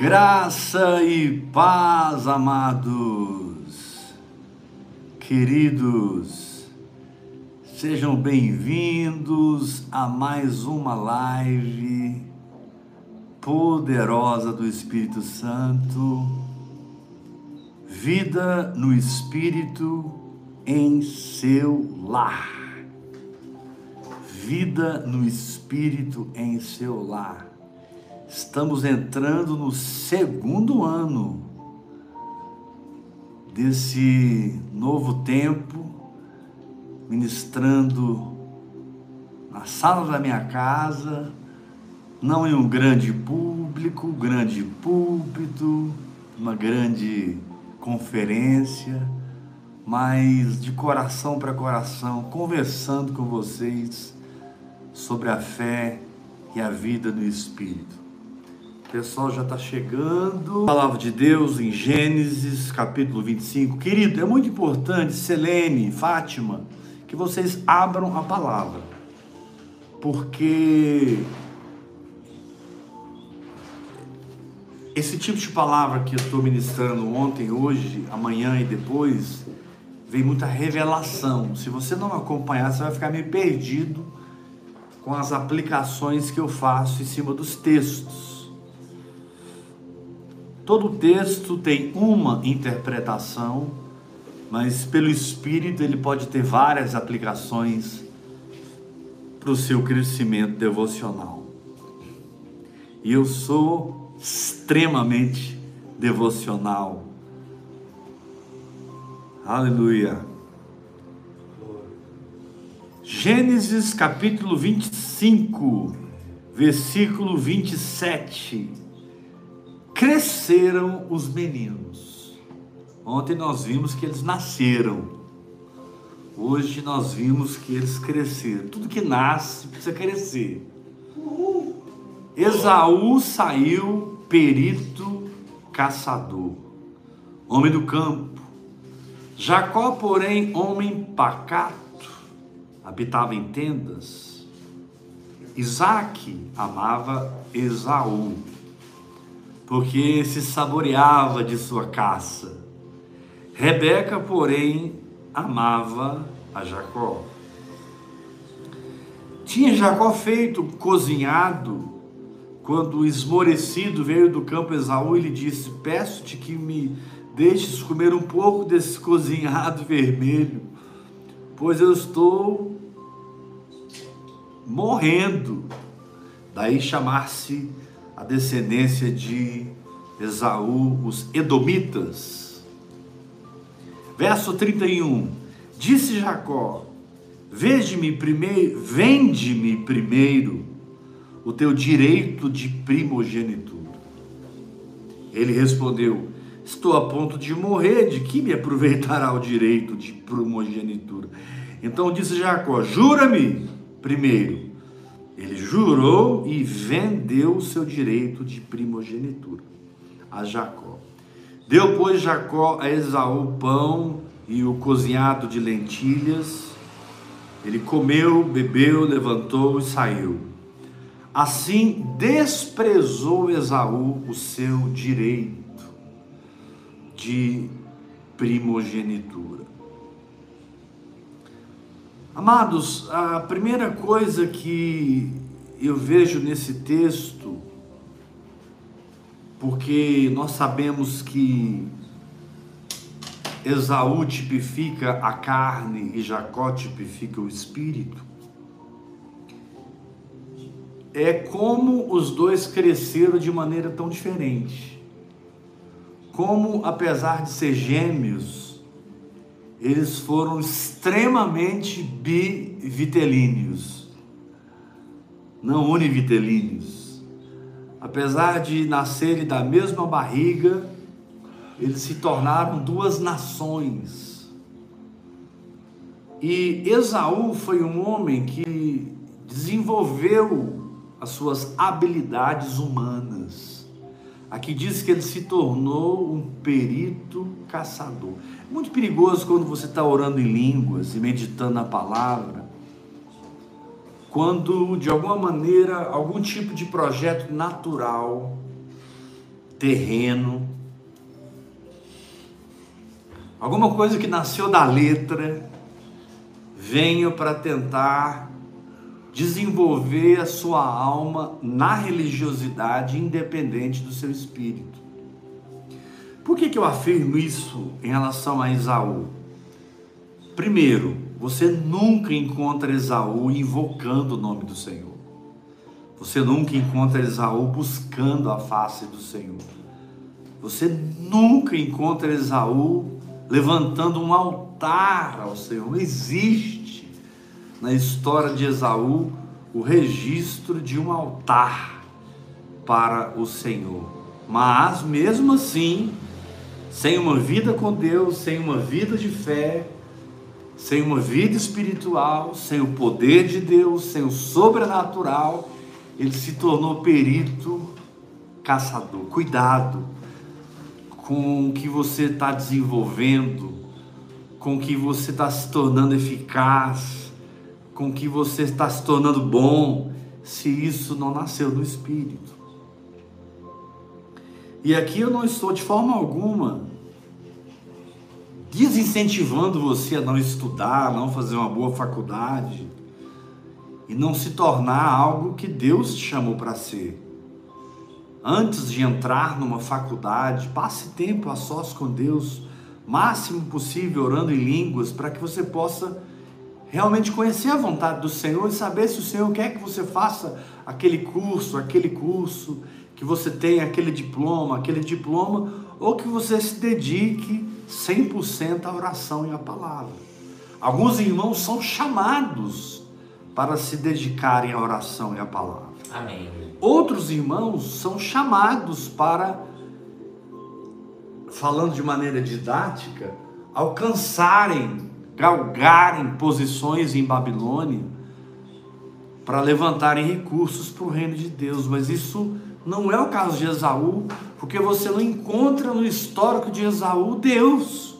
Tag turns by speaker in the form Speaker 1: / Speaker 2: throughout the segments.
Speaker 1: Graça e paz, amados, queridos, sejam bem-vindos a mais uma live poderosa do Espírito Santo, vida no Espírito em seu lar. Vida no Espírito em seu lar. Estamos entrando no segundo ano desse novo tempo, ministrando na sala da minha casa, não em um grande público, grande púlpito, uma grande conferência, mas de coração para coração, conversando com vocês sobre a fé e a vida no Espírito. O pessoal já está chegando. palavra de Deus em Gênesis capítulo 25. Querido, é muito importante, Selene, Fátima, que vocês abram a palavra. Porque esse tipo de palavra que eu estou ministrando ontem, hoje, amanhã e depois, vem muita revelação. Se você não acompanhar, você vai ficar meio perdido com as aplicações que eu faço em cima dos textos. Todo texto tem uma interpretação, mas pelo Espírito ele pode ter várias aplicações para o seu crescimento devocional. E eu sou extremamente devocional. Aleluia. Gênesis capítulo 25, versículo 27 cresceram os meninos. Ontem nós vimos que eles nasceram. Hoje nós vimos que eles cresceram. Tudo que nasce precisa crescer. Esaú saiu perito caçador, homem do campo. Jacó, porém, homem pacato, habitava em tendas. Isaac amava Esaú porque se saboreava de sua caça. Rebeca, porém, amava a Jacó. Tinha Jacó feito cozinhado, quando esmorecido veio do campo Esaú e lhe disse: Peço-te que me deixes comer um pouco desse cozinhado vermelho, pois eu estou morrendo. Daí chamar-se a descendência de Esaú, os Edomitas. Verso 31. Disse Jacó: Vende-me primeiro, vende-me primeiro o teu direito de primogenitura. Ele respondeu: Estou a ponto de morrer, de que me aproveitará o direito de primogenitura? Então disse Jacó: Jura-me primeiro ele jurou e vendeu o seu direito de primogenitura a Jacó. Deu, pois, Jacó a Esaú pão e o cozinhado de lentilhas. Ele comeu, bebeu, levantou e saiu. Assim desprezou Esaú o seu direito de primogenitura. Amados, a primeira coisa que eu vejo nesse texto, porque nós sabemos que Esaú tipifica a carne e Jacó tipifica o espírito, é como os dois cresceram de maneira tão diferente. Como, apesar de ser gêmeos, eles foram extremamente bivitelíneos, não univitelíneos. Apesar de nascerem da mesma barriga, eles se tornaram duas nações. E Esaú foi um homem que desenvolveu as suas habilidades humanas. Aqui diz que ele se tornou um perito caçador. Muito perigoso quando você está orando em línguas e meditando na palavra, quando de alguma maneira algum tipo de projeto natural terreno, alguma coisa que nasceu da letra, venha para tentar desenvolver a sua alma na religiosidade independente do seu espírito. Por que, que eu afirmo isso em relação a Esaú? Primeiro, você nunca encontra Esaú invocando o nome do Senhor. Você nunca encontra Esaú buscando a face do Senhor. Você nunca encontra Esaú levantando um altar ao Senhor. Não existe na história de Esaú o registro de um altar para o Senhor. Mas mesmo assim, sem uma vida com Deus, sem uma vida de fé, sem uma vida espiritual, sem o poder de Deus, sem o sobrenatural, ele se tornou perito caçador. Cuidado com o que você está desenvolvendo, com o que você está se tornando eficaz, com que você está se tornando bom, se isso não nasceu do Espírito. E aqui eu não estou de forma alguma desincentivando você a não estudar, não fazer uma boa faculdade e não se tornar algo que Deus te chamou para ser. Antes de entrar numa faculdade, passe tempo a sós com Deus, máximo possível orando em línguas, para que você possa realmente conhecer a vontade do Senhor e saber se o Senhor quer que você faça aquele curso, aquele curso, que você tenha aquele diploma, aquele diploma, ou que você se dedique 100% à oração e à palavra. Alguns irmãos são chamados para se dedicarem à oração e à palavra.
Speaker 2: Amém.
Speaker 1: Outros irmãos são chamados para, falando de maneira didática, alcançarem, galgarem posições em Babilônia para levantarem recursos para o reino de Deus, mas isso não é o caso de Esaú, porque você não encontra no histórico de Esaú Deus.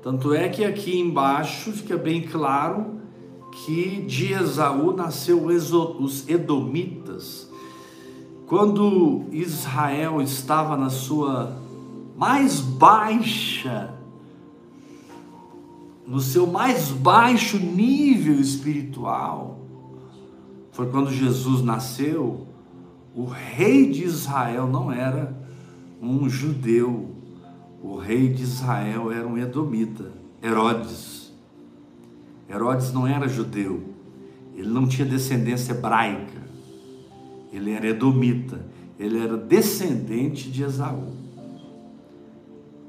Speaker 1: Tanto é que aqui embaixo fica bem claro que de Esaú nasceu os Edomitas. Quando Israel estava na sua mais baixa, no seu mais baixo nível espiritual, foi quando Jesus nasceu o rei de Israel não era um judeu, o rei de Israel era um edomita, Herodes. Herodes não era judeu, ele não tinha descendência hebraica, ele era edomita, ele era descendente de Esaú.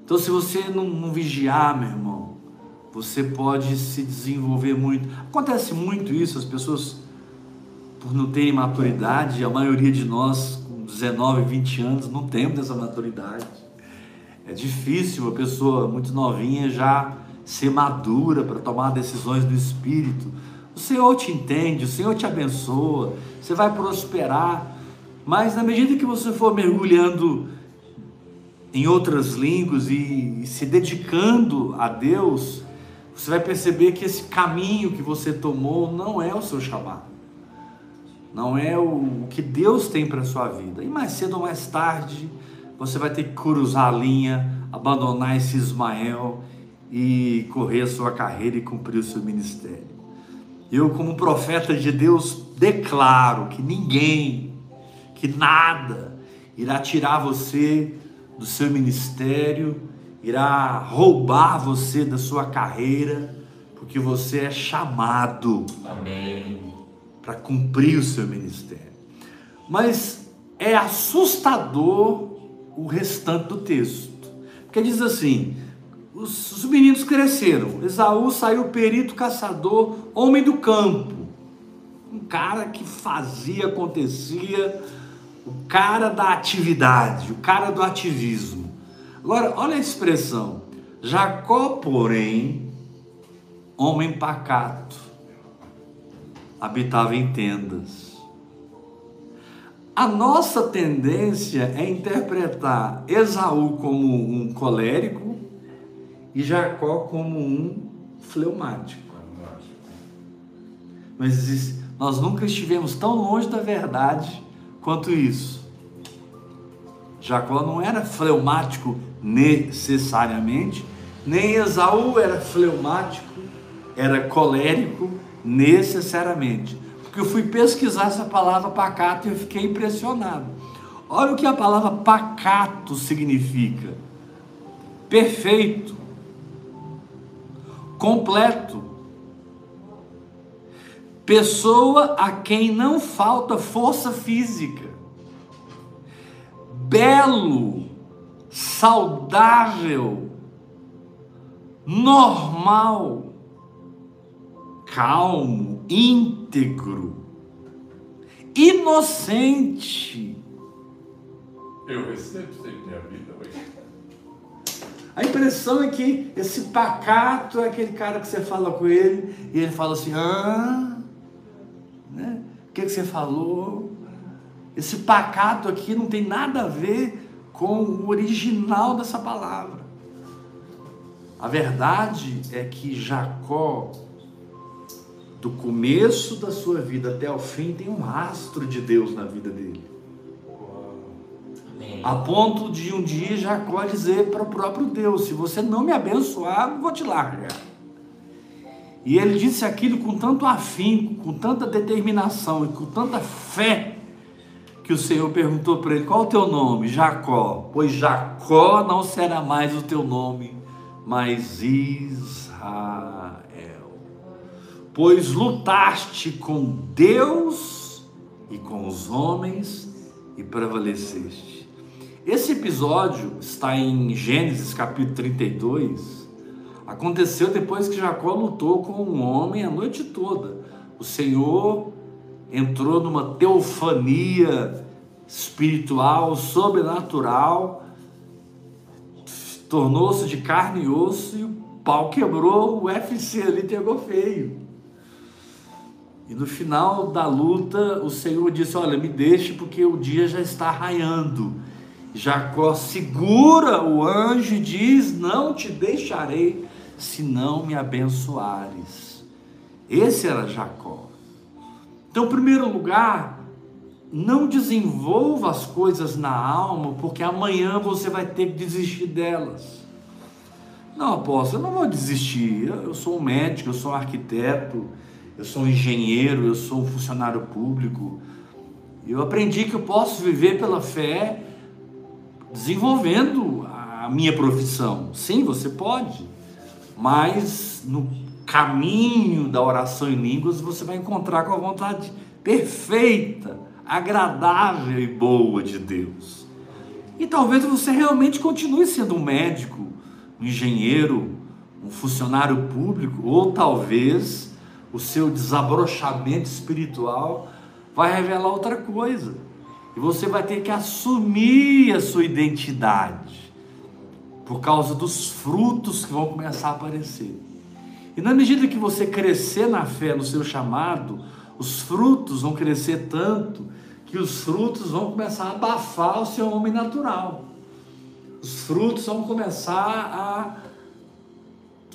Speaker 1: Então, se você não, não vigiar, meu irmão, você pode se desenvolver muito. Acontece muito isso, as pessoas por não terem maturidade, a maioria de nós com 19, 20 anos não temos essa maturidade. É difícil uma pessoa muito novinha já ser madura para tomar decisões do espírito. O Senhor te entende, o Senhor te abençoa, você vai prosperar, mas na medida que você for mergulhando em outras línguas e, e se dedicando a Deus, você vai perceber que esse caminho que você tomou não é o seu chamado não é o, que Deus tem para a sua vida. E mais cedo ou mais tarde, você vai ter que cruzar a linha, abandonar esse Ismael e correr a sua carreira e cumprir o seu ministério. Eu, como profeta de Deus, declaro que ninguém, que nada, irá tirar você do seu ministério, irá roubar você da sua carreira, porque você é chamado. Para cumprir o seu ministério. Mas é assustador o restante do texto. Porque diz assim: os, os meninos cresceram. Esaú saiu perito, caçador, homem do campo. Um cara que fazia, acontecia, o cara da atividade, o cara do ativismo. Agora, olha a expressão. Jacó, porém, homem pacato habitava em tendas. A nossa tendência é interpretar Esaú como um colérico e Jacó como um fleumático. Mas nós nunca estivemos tão longe da verdade quanto isso. Jacó não era fleumático necessariamente, nem Esaú era fleumático, era colérico necessariamente. Porque eu fui pesquisar essa palavra pacato e eu fiquei impressionado. Olha o que a palavra pacato significa: perfeito, completo, pessoa a quem não falta força física, belo, saudável, normal, calmo, íntegro, inocente.
Speaker 2: Eu recebo sempre minha vida hoje.
Speaker 1: A impressão é que esse pacato é aquele cara que você fala com ele e ele fala assim: ah, né? o que, que você falou? Esse pacato aqui não tem nada a ver com o original dessa palavra. A verdade é que Jacó, do começo da sua vida até o fim, tem um rastro de Deus na vida dele. A ponto de um dia Jacó dizer para o próprio Deus: Se você não me abençoar, vou te largar. E ele disse aquilo com tanto afinco, com tanta determinação e com tanta fé, que o Senhor perguntou para ele: Qual o teu nome? Jacó. Pois Jacó não será mais o teu nome, mas Israel. Pois lutaste com Deus e com os homens e prevaleceste. Esse episódio está em Gênesis capítulo 32. Aconteceu depois que Jacó lutou com um homem a noite toda. O Senhor entrou numa teofania espiritual, sobrenatural, tornou-se de carne e osso e o pau quebrou, o UFC ali pegou feio. E no final da luta, o Senhor disse: Olha, me deixe porque o dia já está raiando. Jacó segura o anjo e diz: Não te deixarei se não me abençoares. Esse era Jacó. Então, em primeiro lugar, não desenvolva as coisas na alma, porque amanhã você vai ter que desistir delas. Não, apóstolo, eu não vou desistir. Eu sou um médico, eu sou um arquiteto, eu sou um engenheiro, eu sou um funcionário público. Eu aprendi que eu posso viver pela fé desenvolvendo a minha profissão. Sim, você pode, mas no caminho da oração em línguas você vai encontrar com a vontade perfeita, agradável e boa de Deus. E talvez você realmente continue sendo um médico, um engenheiro, um funcionário público, ou talvez o seu desabrochamento espiritual vai revelar outra coisa. E você vai ter que assumir a sua identidade por causa dos frutos que vão começar a aparecer. E na medida que você crescer na fé, no seu chamado, os frutos vão crescer tanto que os frutos vão começar a abafar o seu homem natural. Os frutos vão começar a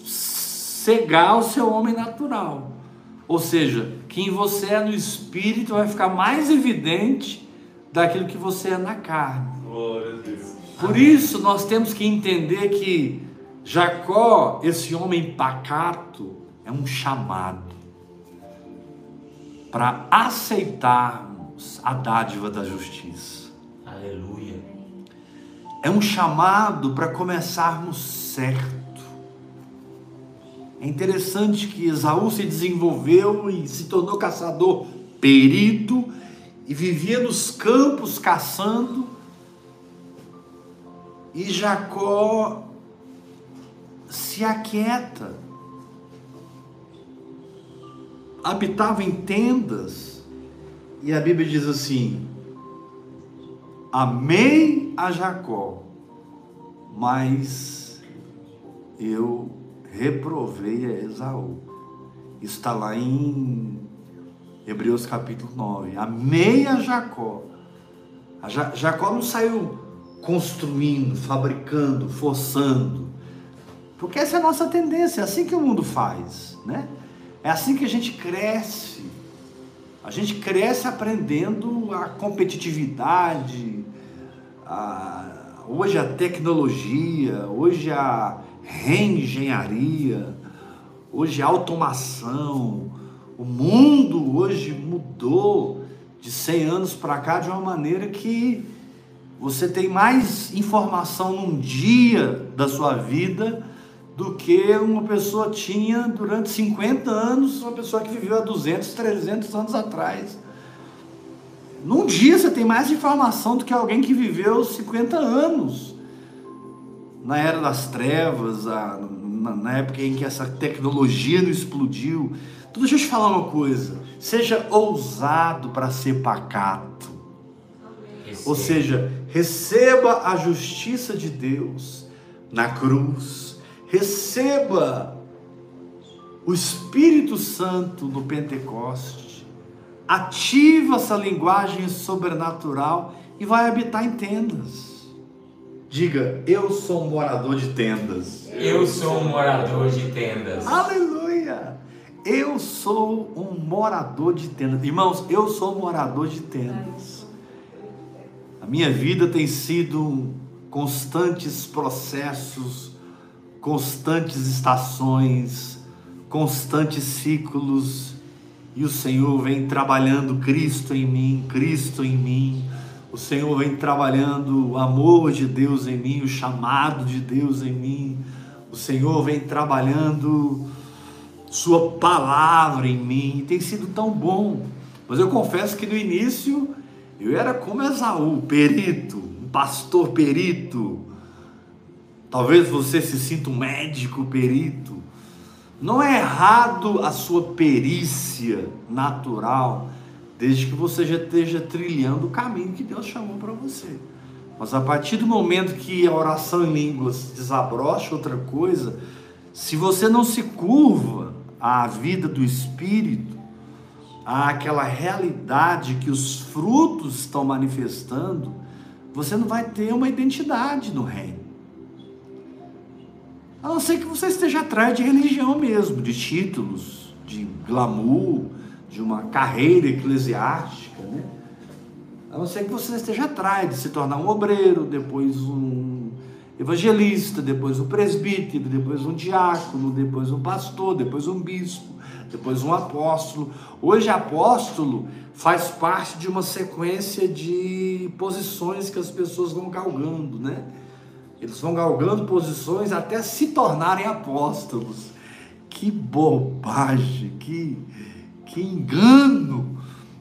Speaker 1: cegar o seu homem natural. Ou seja, quem você é no espírito vai ficar mais evidente daquilo que você é na carne.
Speaker 2: Glória a Deus.
Speaker 1: Por isso nós temos que entender que Jacó, esse homem pacato, é um chamado para aceitarmos a dádiva da justiça.
Speaker 3: Aleluia.
Speaker 1: É um chamado para começarmos certo. É interessante que Esaú se desenvolveu e se tornou caçador perito e vivia nos campos caçando. E Jacó se aquieta. Habitava em tendas. E a Bíblia diz assim: Amei a Jacó, mas eu reprovei a Esaú. Está lá em Hebreus capítulo 9. Amei a Jacó. A Jacó não saiu construindo, fabricando, forçando. Porque essa é a nossa tendência, é assim que o mundo faz, né? É assim que a gente cresce. A gente cresce aprendendo a competitividade, a hoje a tecnologia, hoje a reengenharia, hoje a automação, o mundo hoje mudou de 100 anos para cá de uma maneira que você tem mais informação num dia da sua vida do que uma pessoa tinha durante 50 anos, uma pessoa que viveu há 200, 300 anos atrás. Num dia você tem mais informação do que alguém que viveu 50 anos. Na era das trevas, na época em que essa tecnologia não explodiu. Então deixa eu te falar uma coisa. Seja ousado para ser pacato. Ou seja, receba a justiça de Deus na cruz. Receba o Espírito Santo no Pentecoste. Ativa essa linguagem sobrenatural e vai habitar em tendas. Diga, eu sou um morador de tendas.
Speaker 3: Eu sou um morador de tendas.
Speaker 1: Aleluia! Eu sou um morador de tendas. Irmãos, eu sou um morador de tendas. A minha vida tem sido constantes processos, constantes estações, constantes ciclos, e o Senhor vem trabalhando Cristo em mim, Cristo em mim o Senhor vem trabalhando o amor de Deus em mim, o chamado de Deus em mim. O Senhor vem trabalhando Sua palavra em mim. Tem sido tão bom. Mas eu confesso que no início eu era como Esaú, perito, um pastor perito. Talvez você se sinta um médico perito. Não é errado a sua perícia natural desde que você já esteja trilhando o caminho que Deus chamou para você. Mas a partir do momento que a oração em línguas desabrocha outra coisa, se você não se curva à vida do Espírito, àquela realidade que os frutos estão manifestando, você não vai ter uma identidade no reino. A não ser que você esteja atrás de religião mesmo, de títulos, de glamour, de uma carreira eclesiástica, né? A não ser que você esteja atrás de se tornar um obreiro, depois um evangelista, depois um presbítero, depois um diácono, depois um pastor, depois um bispo, depois um apóstolo. Hoje, apóstolo faz parte de uma sequência de posições que as pessoas vão galgando, né? Eles vão galgando posições até se tornarem apóstolos. Que bobagem, que que engano,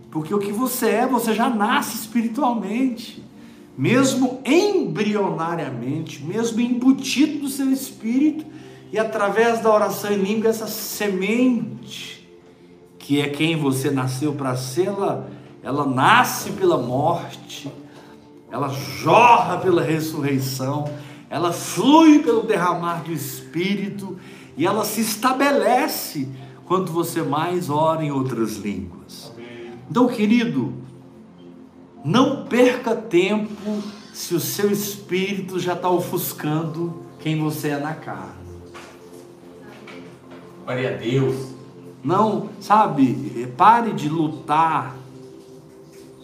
Speaker 1: porque o que você é, você já nasce espiritualmente, mesmo embrionariamente, mesmo embutido no seu espírito, e através da oração em língua, essa semente, que é quem você nasceu para ser, ela, ela nasce pela morte, ela jorra pela ressurreição, ela flui pelo derramar do Espírito e ela se estabelece quanto você mais ora em outras línguas. Então, querido, não perca tempo se o seu espírito já está ofuscando quem você é na carne.
Speaker 3: Glória a Deus.
Speaker 1: Não, sabe, pare de lutar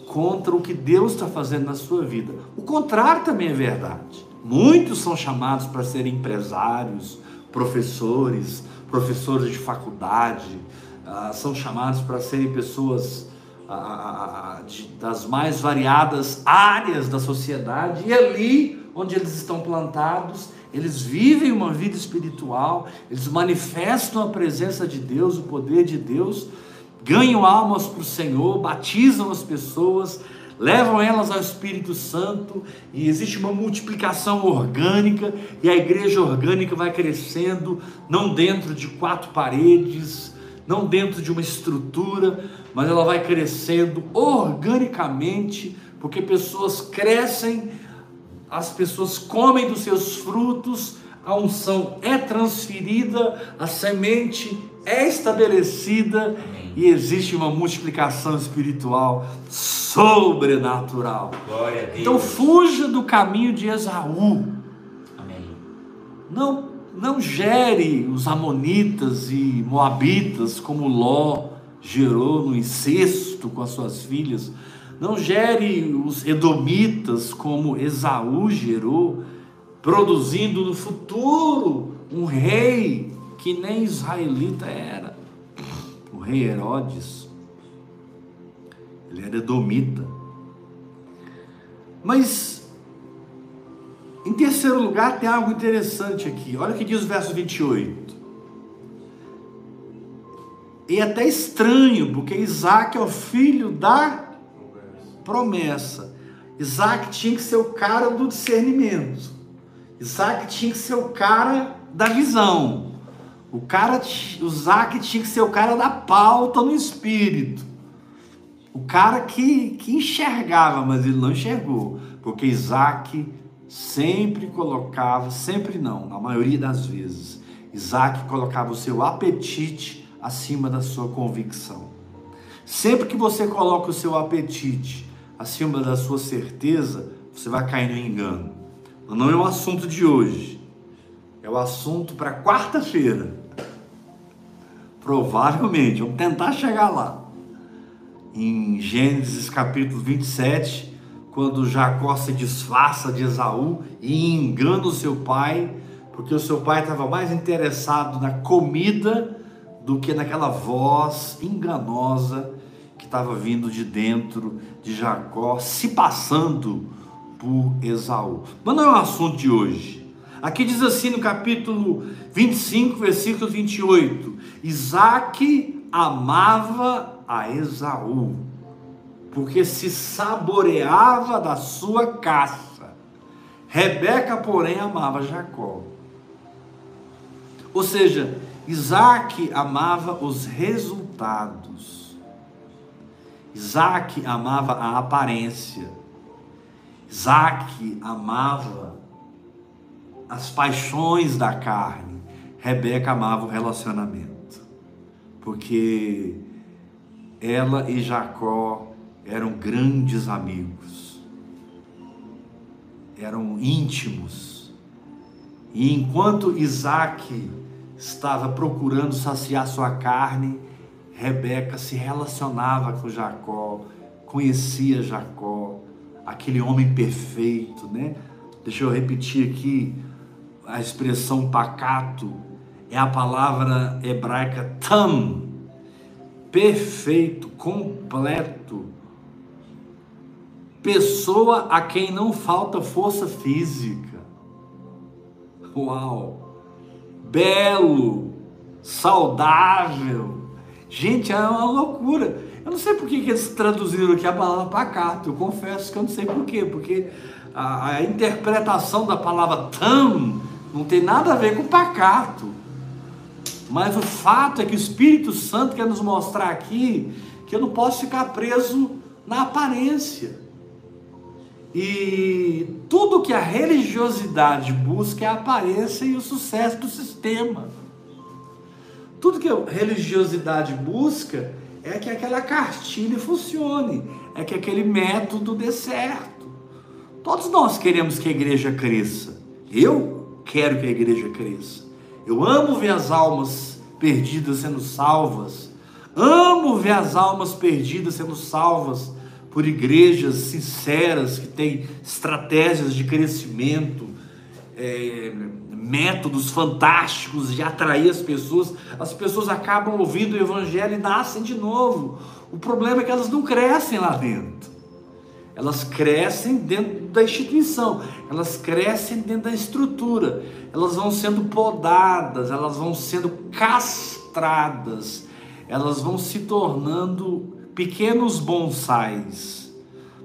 Speaker 1: contra o que Deus está fazendo na sua vida. O contrário também é verdade. Muitos são chamados para serem empresários, professores, professores de faculdade, ah, são chamados para serem pessoas ah, ah, de, das mais variadas áreas da sociedade, e ali onde eles estão plantados, eles vivem uma vida espiritual, eles manifestam a presença de Deus, o poder de Deus, ganham almas para o Senhor, batizam as pessoas, levam elas ao Espírito Santo e existe uma multiplicação orgânica e a igreja orgânica vai crescendo, não dentro de quatro paredes, não dentro de uma estrutura, mas ela vai crescendo organicamente, porque pessoas crescem, as pessoas comem dos seus frutos, a unção é transferida, a semente é estabelecida e existe uma multiplicação espiritual sobrenatural. Então fuja do caminho de Esaú.
Speaker 3: Amém.
Speaker 1: Não, não gere os amonitas e moabitas como Ló gerou no incesto com as suas filhas. não gere os edomitas como Esaú gerou, produzindo no futuro um rei que nem israelita era. O rei Herodes, ele era edomita. Mas, em terceiro lugar, tem algo interessante aqui. Olha o que diz o verso 28. E é até estranho, porque Isaac é o filho da promessa. Isaac tinha que ser o cara do discernimento. Isaac tinha que ser o cara da visão. O cara, o Isaac tinha que ser o cara da pauta no espírito. O cara que, que enxergava, mas ele não enxergou. Porque Isaac sempre colocava, sempre não, na maioria das vezes, Isaac colocava o seu apetite acima da sua convicção. Sempre que você coloca o seu apetite acima da sua certeza, você vai cair no engano. Não é o assunto de hoje, é o assunto para quarta-feira. Provavelmente, vamos tentar chegar lá. Em Gênesis capítulo 27, quando Jacó se disfarça de Esaú e engana o seu pai, porque o seu pai estava mais interessado na comida do que naquela voz enganosa estava vindo de dentro de Jacó, se passando por Esaú. Mas não é o assunto de hoje. Aqui diz assim no capítulo 25, versículo 28: Isaac amava a Esaú, porque se saboreava da sua caça. Rebeca, porém, amava Jacó. Ou seja, Isaac amava os resultados. Isaac amava a aparência. Isaac amava as paixões da carne. Rebeca amava o relacionamento. Porque ela e Jacó eram grandes amigos. Eram íntimos. E enquanto Isaac estava procurando saciar sua carne, Rebeca se relacionava com Jacó, conhecia Jacó, aquele homem perfeito, né? Deixa eu repetir aqui a expressão pacato, é a palavra hebraica tam, perfeito, completo, pessoa a quem não falta força física. Uau! Belo, saudável, Gente, é uma loucura. Eu não sei por que, eles traduziram aqui a palavra pacato. Eu confesso que eu não sei por quê. Porque a, a interpretação da palavra tam não tem nada a ver com pacato. Mas o fato é que o Espírito Santo quer nos mostrar aqui que eu não posso ficar preso na aparência. E tudo que a religiosidade busca é a aparência e o sucesso do sistema. Tudo que a religiosidade busca é que aquela cartilha funcione, é que aquele método dê certo. Todos nós queremos que a igreja cresça. Eu quero que a igreja cresça. Eu amo ver as almas perdidas sendo salvas. Amo ver as almas perdidas sendo salvas por igrejas sinceras que têm estratégias de crescimento, é, métodos fantásticos de atrair as pessoas, as pessoas acabam ouvindo o evangelho e nascem de novo. O problema é que elas não crescem lá dentro. Elas crescem dentro da instituição, elas crescem dentro da estrutura, elas vão sendo podadas, elas vão sendo castradas, elas vão se tornando pequenos bonsais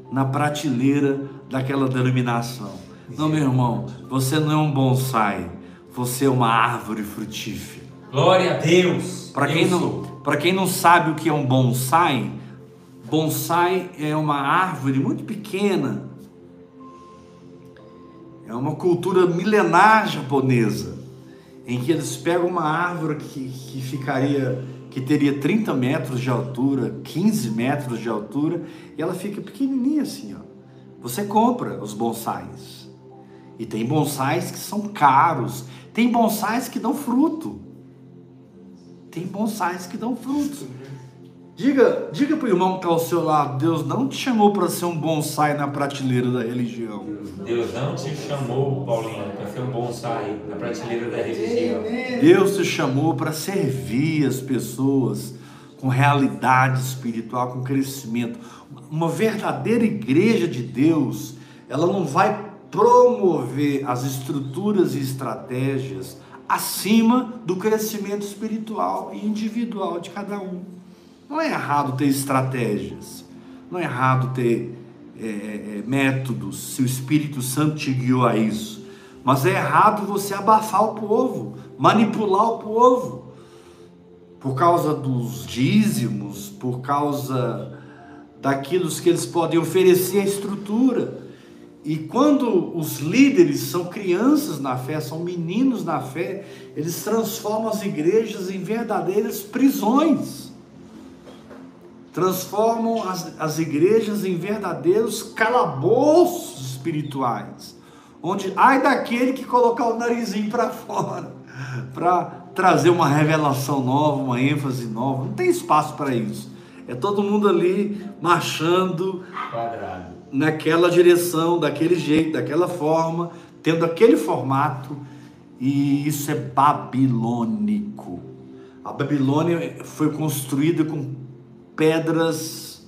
Speaker 1: na prateleira daquela denominação. Não, meu irmão, você não é um bonsai, você é uma árvore frutífera.
Speaker 3: Glória a Deus.
Speaker 1: Para quem não, quem não sabe o que é um bonsai, bonsai é uma árvore muito pequena. É uma cultura milenar japonesa, em que eles pegam uma árvore que, que ficaria, que teria 30 metros de altura, 15 metros de altura, e ela fica pequenininha assim, ó. Você compra os bonsais. E tem bonsais que são caros. Tem bonsais que dão fruto. Tem bonsais que dão fruto. Diga, diga para o irmão que está ao seu lado, Deus não te chamou para ser um bonsai na prateleira da religião.
Speaker 3: Deus não te chamou, Paulinho, para ser um bonsai na prateleira da religião.
Speaker 1: Deus te chamou para servir as pessoas com realidade espiritual, com crescimento. Uma verdadeira igreja de Deus, ela não vai promover as estruturas e estratégias acima do crescimento espiritual e individual de cada um. Não é errado ter estratégias, não é errado ter é, é, métodos, se o Espírito Santo te guiou a isso, mas é errado você abafar o povo, manipular o povo, por causa dos dízimos, por causa daquilo que eles podem oferecer à estrutura. E quando os líderes são crianças na fé, são meninos na fé, eles transformam as igrejas em verdadeiras prisões transformam as, as igrejas em verdadeiros calabouços espirituais, onde ai daquele que colocar o narizinho para fora, para trazer uma revelação nova, uma ênfase nova, não tem espaço para isso. É todo mundo ali marchando
Speaker 3: Quadrado.
Speaker 1: naquela direção, daquele jeito, daquela forma, tendo aquele formato, e isso é babilônico. A Babilônia foi construída com pedras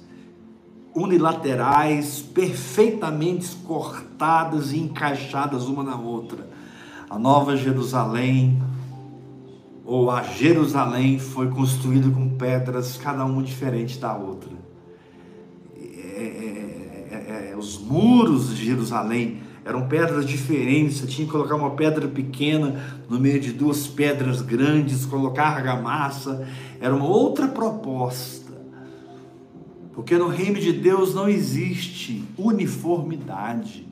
Speaker 1: unilaterais, perfeitamente cortadas e encaixadas uma na outra. A Nova Jerusalém, ou a Jerusalém, foi construída com pedras, cada uma diferente da outra. É, é, é, é os muros de Jerusalém eram pedras diferentes, você tinha que colocar uma pedra pequena no meio de duas pedras grandes, colocar argamassa, era uma outra proposta. Porque no reino de Deus não existe uniformidade.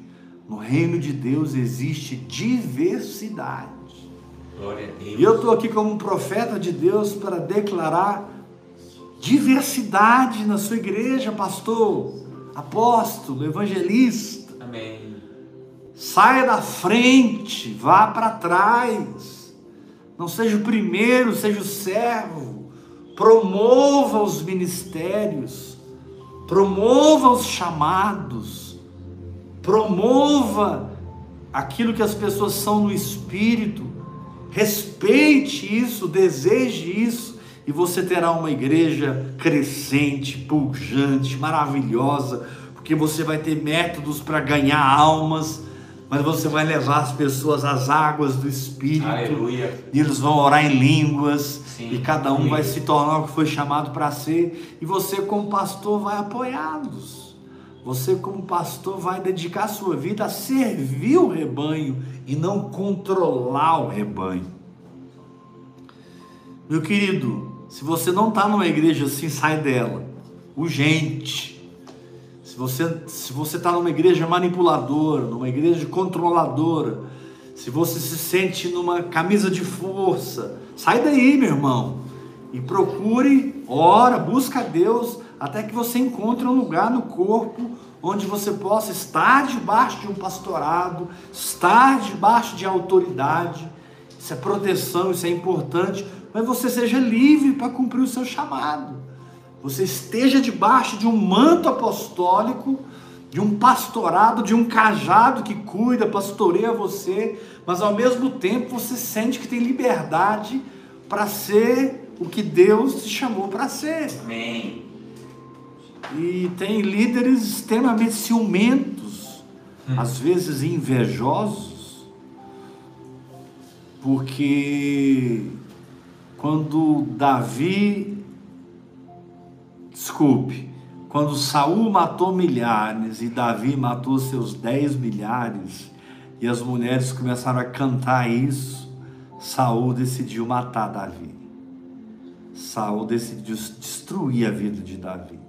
Speaker 1: No reino de Deus existe diversidade.
Speaker 3: Glória a Deus.
Speaker 1: E eu estou aqui como um profeta de Deus para declarar diversidade na sua igreja, pastor, apóstolo, evangelista.
Speaker 3: Amém.
Speaker 1: Saia da frente, vá para trás. Não seja o primeiro, seja o servo. Promova os ministérios promova os chamados, promova aquilo que as pessoas são no espírito, respeite isso, deseje isso, e você terá uma igreja crescente, pujante, maravilhosa, porque você vai ter métodos para ganhar almas, mas você vai levar as pessoas às águas do Espírito.
Speaker 3: Aleluia.
Speaker 1: E eles vão orar em línguas.
Speaker 3: Sim.
Speaker 1: E cada um vai se tornar o que foi chamado para ser. E você, como pastor, vai apoiá-los. Você, como pastor, vai dedicar a sua vida a servir o rebanho e não controlar o rebanho. Meu querido, se você não está numa igreja assim, sai dela. Urgente. Se você se você está numa igreja manipuladora, numa igreja controladora, se você se sente numa camisa de força, sai daí, meu irmão, e procure, ora, busca a Deus, até que você encontre um lugar no corpo onde você possa estar debaixo de um pastorado, estar debaixo de autoridade. Isso é proteção, isso é importante, mas você seja livre para cumprir o seu chamado você esteja debaixo de um manto apostólico, de um pastorado, de um cajado que cuida, pastoreia você, mas ao mesmo tempo você sente que tem liberdade para ser o que Deus te chamou para ser.
Speaker 3: Amém.
Speaker 1: E tem líderes extremamente ciumentos, hum. às vezes invejosos, porque quando Davi Desculpe, quando Saul matou milhares e Davi matou seus dez milhares, e as mulheres começaram a cantar isso, Saul decidiu matar Davi. Saul decidiu destruir a vida de Davi,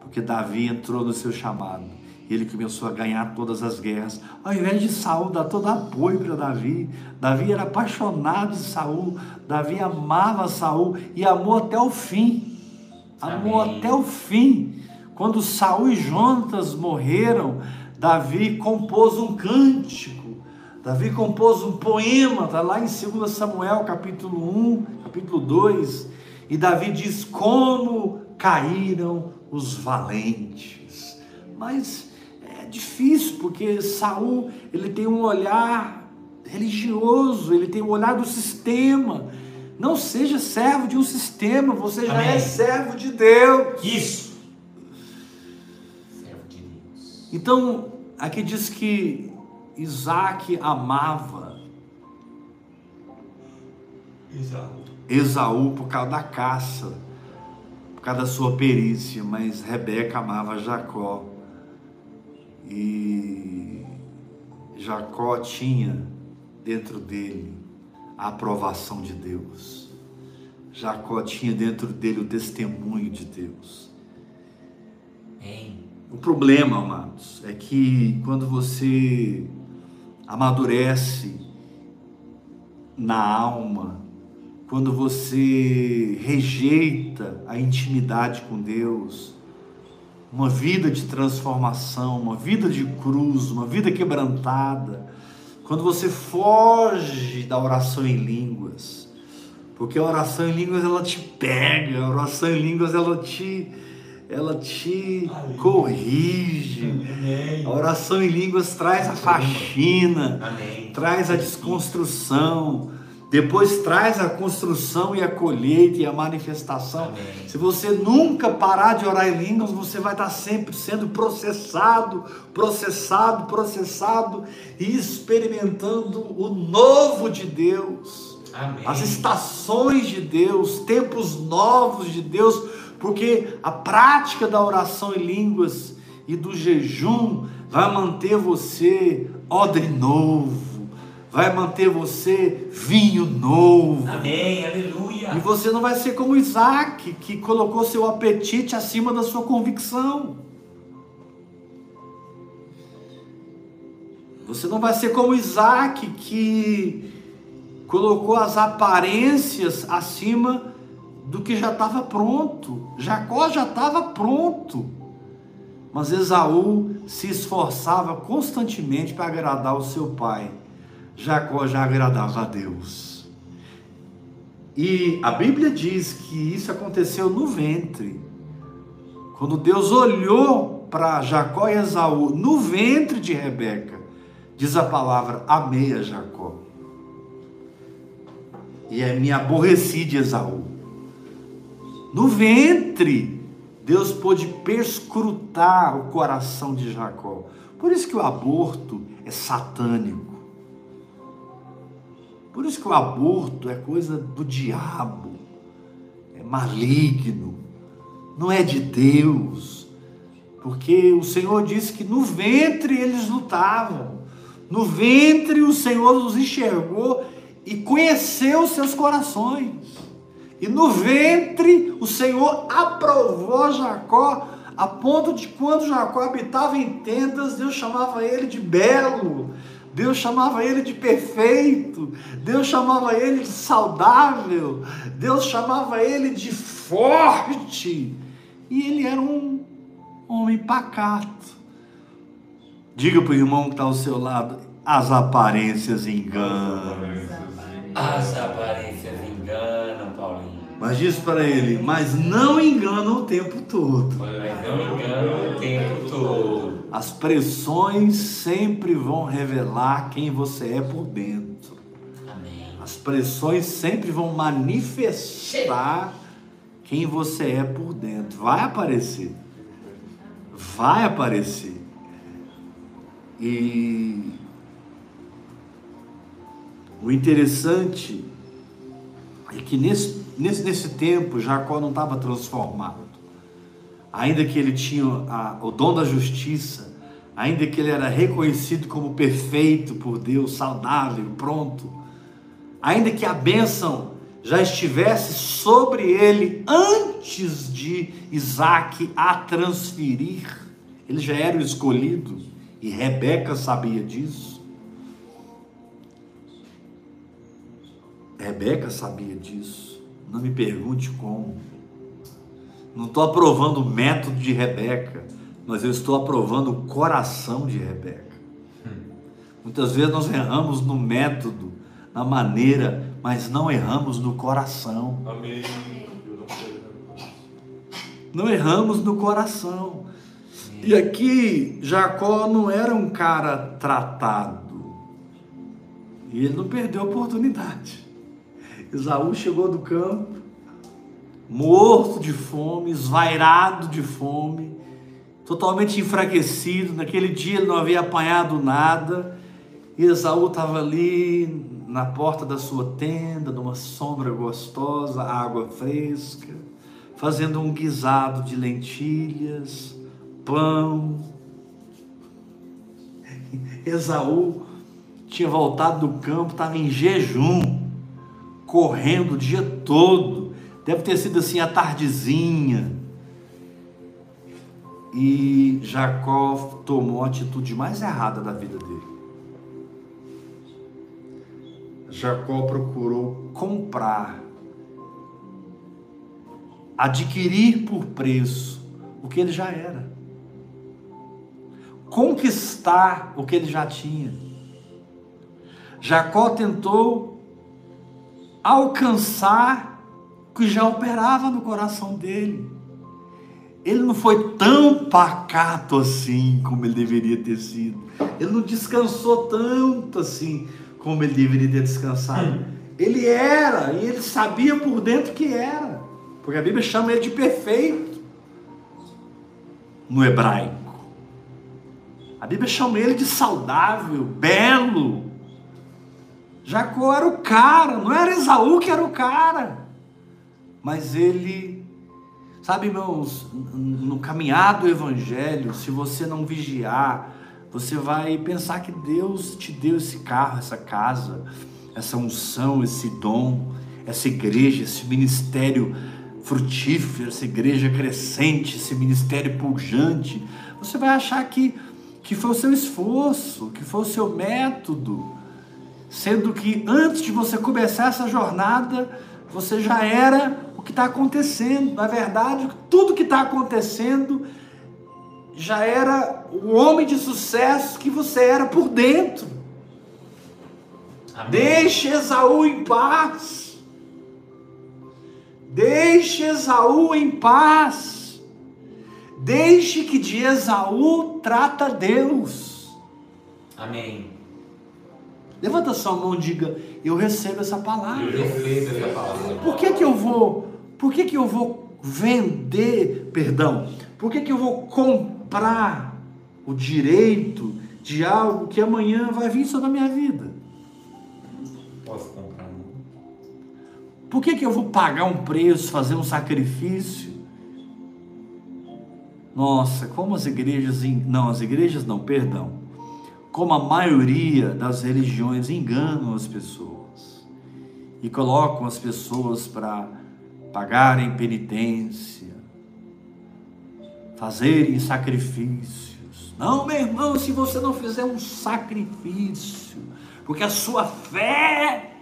Speaker 1: porque Davi entrou no seu chamado. E ele começou a ganhar todas as guerras. Ao invés de Saul dar todo apoio para Davi, Davi era apaixonado de Saul, Davi amava Saul e amou até o fim amou Amém. até o fim. Quando Saul e Jonatas morreram, Davi compôs um cântico. Davi compôs um poema, está lá em 2 Samuel, capítulo 1, capítulo 2. E Davi diz: Como caíram os valentes. Mas é difícil porque Saul, ele tem um olhar religioso, ele tem o um olhar do sistema. Não seja servo de um sistema, você já é Amém. é servo de Deus.
Speaker 3: Isso. Servo de Deus.
Speaker 1: Então, aqui diz que Isaac amava
Speaker 3: Esaú.
Speaker 1: Esaú por causa da caça, por causa da sua perícia, mas Rebeca amava Jacó. E Jacó tinha dentro dele a aprovação de Deus. Jacó tinha dentro dele o testemunho de Deus. O problema, amados, é que quando você amadurece na alma, quando você rejeita a intimidade com Deus, uma vida de transformação, uma vida de cruz, uma vida quebrantada, quando você foge da oração em línguas, porque a oração em línguas ela te pega, a oração em línguas ela te ela te Amém. corrige. Amém. A oração em línguas traz a faxina, Amém. traz a desconstrução, depois traz a construção e a colheita e a manifestação. Amém. Se você nunca parar de orar em línguas, você vai estar sempre sendo processado, processado, processado e experimentando o novo de Deus. Amém. As estações de Deus, tempos novos de Deus, porque a prática da oração em línguas e do jejum vai manter você odre novo vai manter você vinho novo.
Speaker 3: Amém, aleluia.
Speaker 1: E você não vai ser como Isaac, que colocou seu apetite acima da sua convicção. Você não vai ser como Isaac, que colocou as aparências acima do que já estava pronto. Jacó já estava pronto. Mas Esaú se esforçava constantemente para agradar o seu pai. Jacó já agradava a Deus. E a Bíblia diz que isso aconteceu no ventre. Quando Deus olhou para Jacó e Esaú no ventre de Rebeca, diz a palavra: Amei a Jacó. E me aborreci de Esaú. No ventre, Deus pôde perscrutar o coração de Jacó. Por isso que o aborto é satânico. Por isso que o aborto é coisa do diabo, é maligno, não é de Deus. Porque o Senhor disse que no ventre eles lutavam, no ventre o Senhor os enxergou e conheceu seus corações. E no ventre o Senhor aprovou Jacó, a ponto de quando Jacó habitava em tendas, Deus chamava ele de belo, Deus chamava ele de perfeito, Deus chamava ele de saudável, Deus chamava ele de forte, e ele era um homem pacato. Diga para o irmão que está ao seu lado: as aparências enganam.
Speaker 3: As aparências enganam, Paulinho.
Speaker 1: Mas diz para ele: mas não enganam o tempo todo.
Speaker 3: Mas não enganam o tempo todo.
Speaker 1: As pressões sempre vão revelar quem você é por dentro.
Speaker 3: Amém.
Speaker 1: As pressões sempre vão manifestar quem você é por dentro. Vai aparecer. Vai aparecer. E o interessante é que nesse, nesse, nesse tempo Jacó não estava transformado ainda que ele tinha a, o dom da justiça, ainda que ele era reconhecido como perfeito por Deus, saudável, pronto, ainda que a bênção já estivesse sobre ele antes de Isaac a transferir, ele já era o escolhido e Rebeca sabia disso. Rebeca sabia disso. Não me pergunte como. Não estou aprovando o método de Rebeca, mas eu estou aprovando o coração de Rebeca. Muitas vezes nós erramos no método, na maneira, mas não erramos no coração.
Speaker 2: Amém.
Speaker 1: não erramos no coração. E aqui, Jacó não era um cara tratado. E ele não perdeu a oportunidade. Esaú chegou do campo, morto de fome, esvairado de fome, totalmente enfraquecido. Naquele dia ele não havia apanhado nada. E Esaú estava ali na porta da sua tenda, numa sombra gostosa, água fresca, fazendo um guisado de lentilhas, pão. Esaú tinha voltado do campo, estava em jejum, correndo o dia todo. Deve ter sido assim a tardezinha. E Jacó tomou a atitude mais errada da vida dele. Jacó procurou comprar, adquirir por preço o que ele já era, conquistar o que ele já tinha. Jacó tentou alcançar o que já operava no coração dele. Ele não foi tão pacato assim como ele deveria ter sido. Ele não descansou tanto assim como ele deveria ter descansado. Ele era, e ele sabia por dentro que era, porque a Bíblia chama ele de perfeito no hebraico. A Bíblia chama ele de saudável, belo. Jacó era o cara, não era Esaú que era o cara. Mas ele, sabe, irmãos, no caminhar do evangelho, se você não vigiar, você vai pensar que Deus te deu esse carro, essa casa, essa unção, esse dom, essa igreja, esse ministério frutífero, essa igreja crescente, esse ministério pujante. Você vai achar que, que foi o seu esforço, que foi o seu método, sendo que antes de você começar essa jornada, você já era o que está acontecendo. Na verdade, tudo que está acontecendo já era o homem de sucesso que você era por dentro. Amém. Deixe Esaú em paz. Deixe Esaú em paz. Deixe que de Esaú trata Deus.
Speaker 3: Amém.
Speaker 1: Levanta sua mão e diga: Eu recebo essa palavra.
Speaker 3: Eu recebo essa palavra.
Speaker 1: Por que, que eu vou? Por que, que eu vou vender? Perdão. Por que, que eu vou comprar? o direito de algo que amanhã vai vir sobre a minha vida.
Speaker 3: Posso comprar?
Speaker 1: Por que, que eu vou pagar um preço, fazer um sacrifício? Nossa, como as igrejas, não, as igrejas não, perdão. Como a maioria das religiões enganam as pessoas e colocam as pessoas para pagarem penitência, fazerem sacrifícios. Não, meu irmão, se você não fizer um sacrifício, porque a sua fé,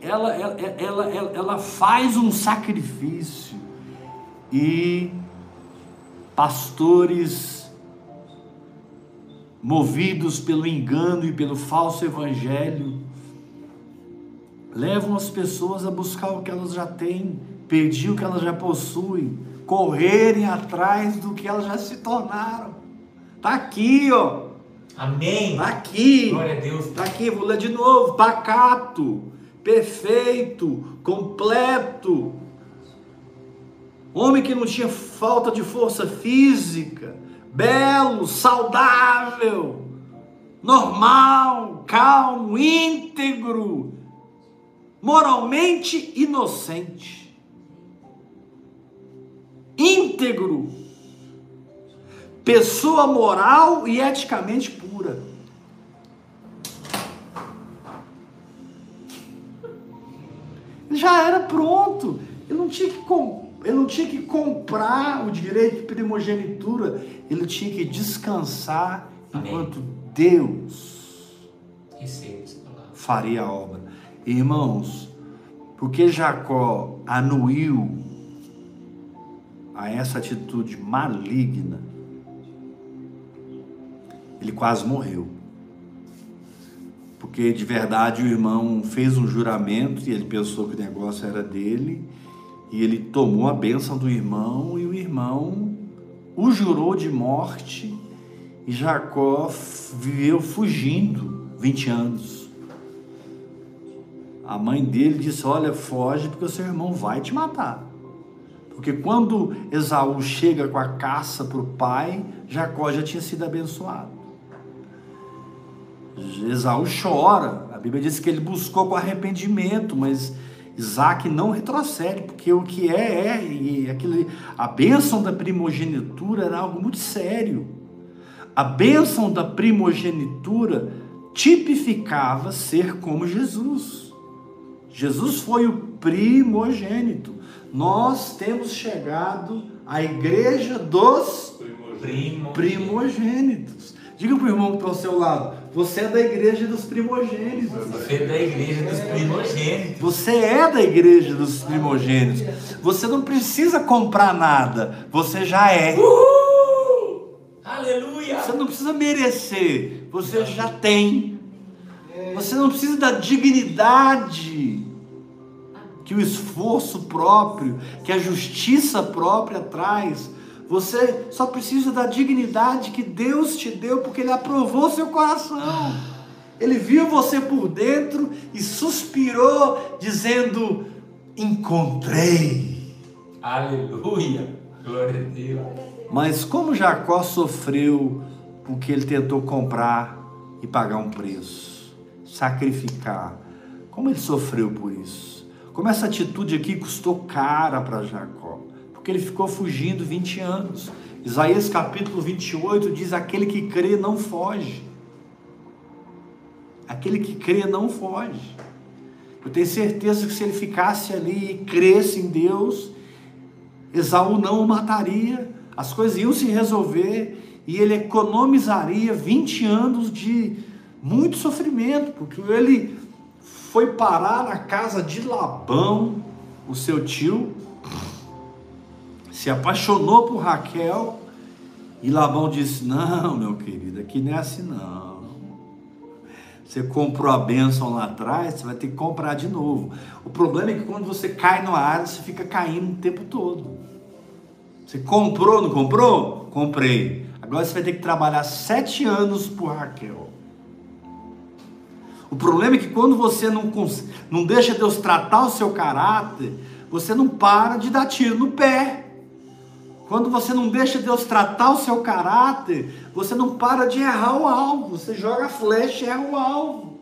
Speaker 1: ela, ela, ela, ela, ela faz um sacrifício. E pastores movidos pelo engano e pelo falso evangelho, levam as pessoas a buscar o que elas já têm, pedir o que elas já possuem correrem atrás do que elas já se tornaram. Tá aqui, ó.
Speaker 3: Amém.
Speaker 1: Tá aqui.
Speaker 3: Glória a Deus.
Speaker 1: Tá aqui, vou ler de novo. Pacato, perfeito, completo. Homem que não tinha falta de força física, belo, saudável, normal, calmo, íntegro, moralmente inocente. Íntegro, pessoa moral e eticamente pura. Já era pronto, ele não tinha que, ele não tinha que comprar o direito de primogenitura, ele tinha que descansar Amém. enquanto Deus faria a obra. Irmãos, porque Jacó anuiu a essa atitude maligna, ele quase morreu. Porque de verdade o irmão fez um juramento e ele pensou que o negócio era dele, E ele tomou a bênção do irmão e o irmão o jurou de morte. E Jacó viveu fugindo 20 anos. A mãe dele disse: Olha, foge, porque o seu irmão vai te matar. Porque quando Esaú chega com a caça para o pai, Jacó já tinha sido abençoado. Esaú chora. A Bíblia diz que ele buscou com arrependimento, mas Isaac não retrocede, porque o que é, é, e aquele, a bênção da primogenitura era algo muito sério. A bênção da primogenitura tipificava ser como Jesus. Jesus foi o primogênito. Nós temos chegado à igreja dos primogênitos. Diga para o irmão que está ao seu lado: você é da igreja dos primogênitos.
Speaker 3: Você é da igreja dos primogênitos.
Speaker 1: Você é da igreja dos primogênitos. Você não precisa comprar nada, você já é.
Speaker 3: Uhul! Aleluia!
Speaker 1: Você não precisa merecer, você já tem. Você não precisa da dignidade que o esforço próprio, que a justiça própria traz. Você só precisa da dignidade que Deus te deu, porque Ele aprovou seu coração. Ele viu você por dentro e suspirou, dizendo: Encontrei.
Speaker 3: Aleluia! Glória a Deus.
Speaker 1: Mas como Jacó sofreu porque ele tentou comprar e pagar um preço, sacrificar, como ele sofreu por isso? Como essa atitude aqui custou cara para Jacó? Porque ele ficou fugindo 20 anos. Isaías capítulo 28 diz: Aquele que crê não foge. Aquele que crê não foge. Eu tenho certeza que se ele ficasse ali e cresce em Deus, Esaú não o mataria, as coisas iam se resolver e ele economizaria 20 anos de muito sofrimento, porque ele foi parar na casa de Labão, o seu tio, se apaixonou por Raquel e Labão disse: Não, meu querido, aqui não é assim não. Você comprou a bênção lá atrás, você vai ter que comprar de novo. O problema é que quando você cai numa área, você fica caindo o tempo todo. Você comprou, não comprou? Comprei. Agora você vai ter que trabalhar sete anos por Raquel. O problema é que quando você não, não deixa Deus tratar o seu caráter, você não para de dar tiro no pé. Quando você não deixa Deus tratar o seu caráter, você não para de errar o alvo. Você joga a flecha e erra o alvo.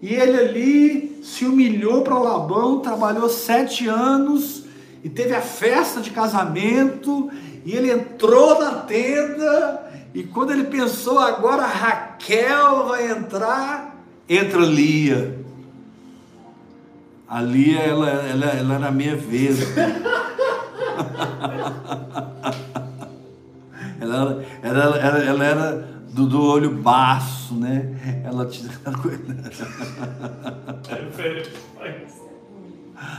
Speaker 1: E ele ali se humilhou para Labão, trabalhou sete anos e teve a festa de casamento. E ele entrou na tenda. E quando ele pensou, agora Raquel vai entrar, entra Lia. A Lia, ela, ela, ela era meia vez. ela, ela, ela, ela era do, do olho baço, né? Ela tinha.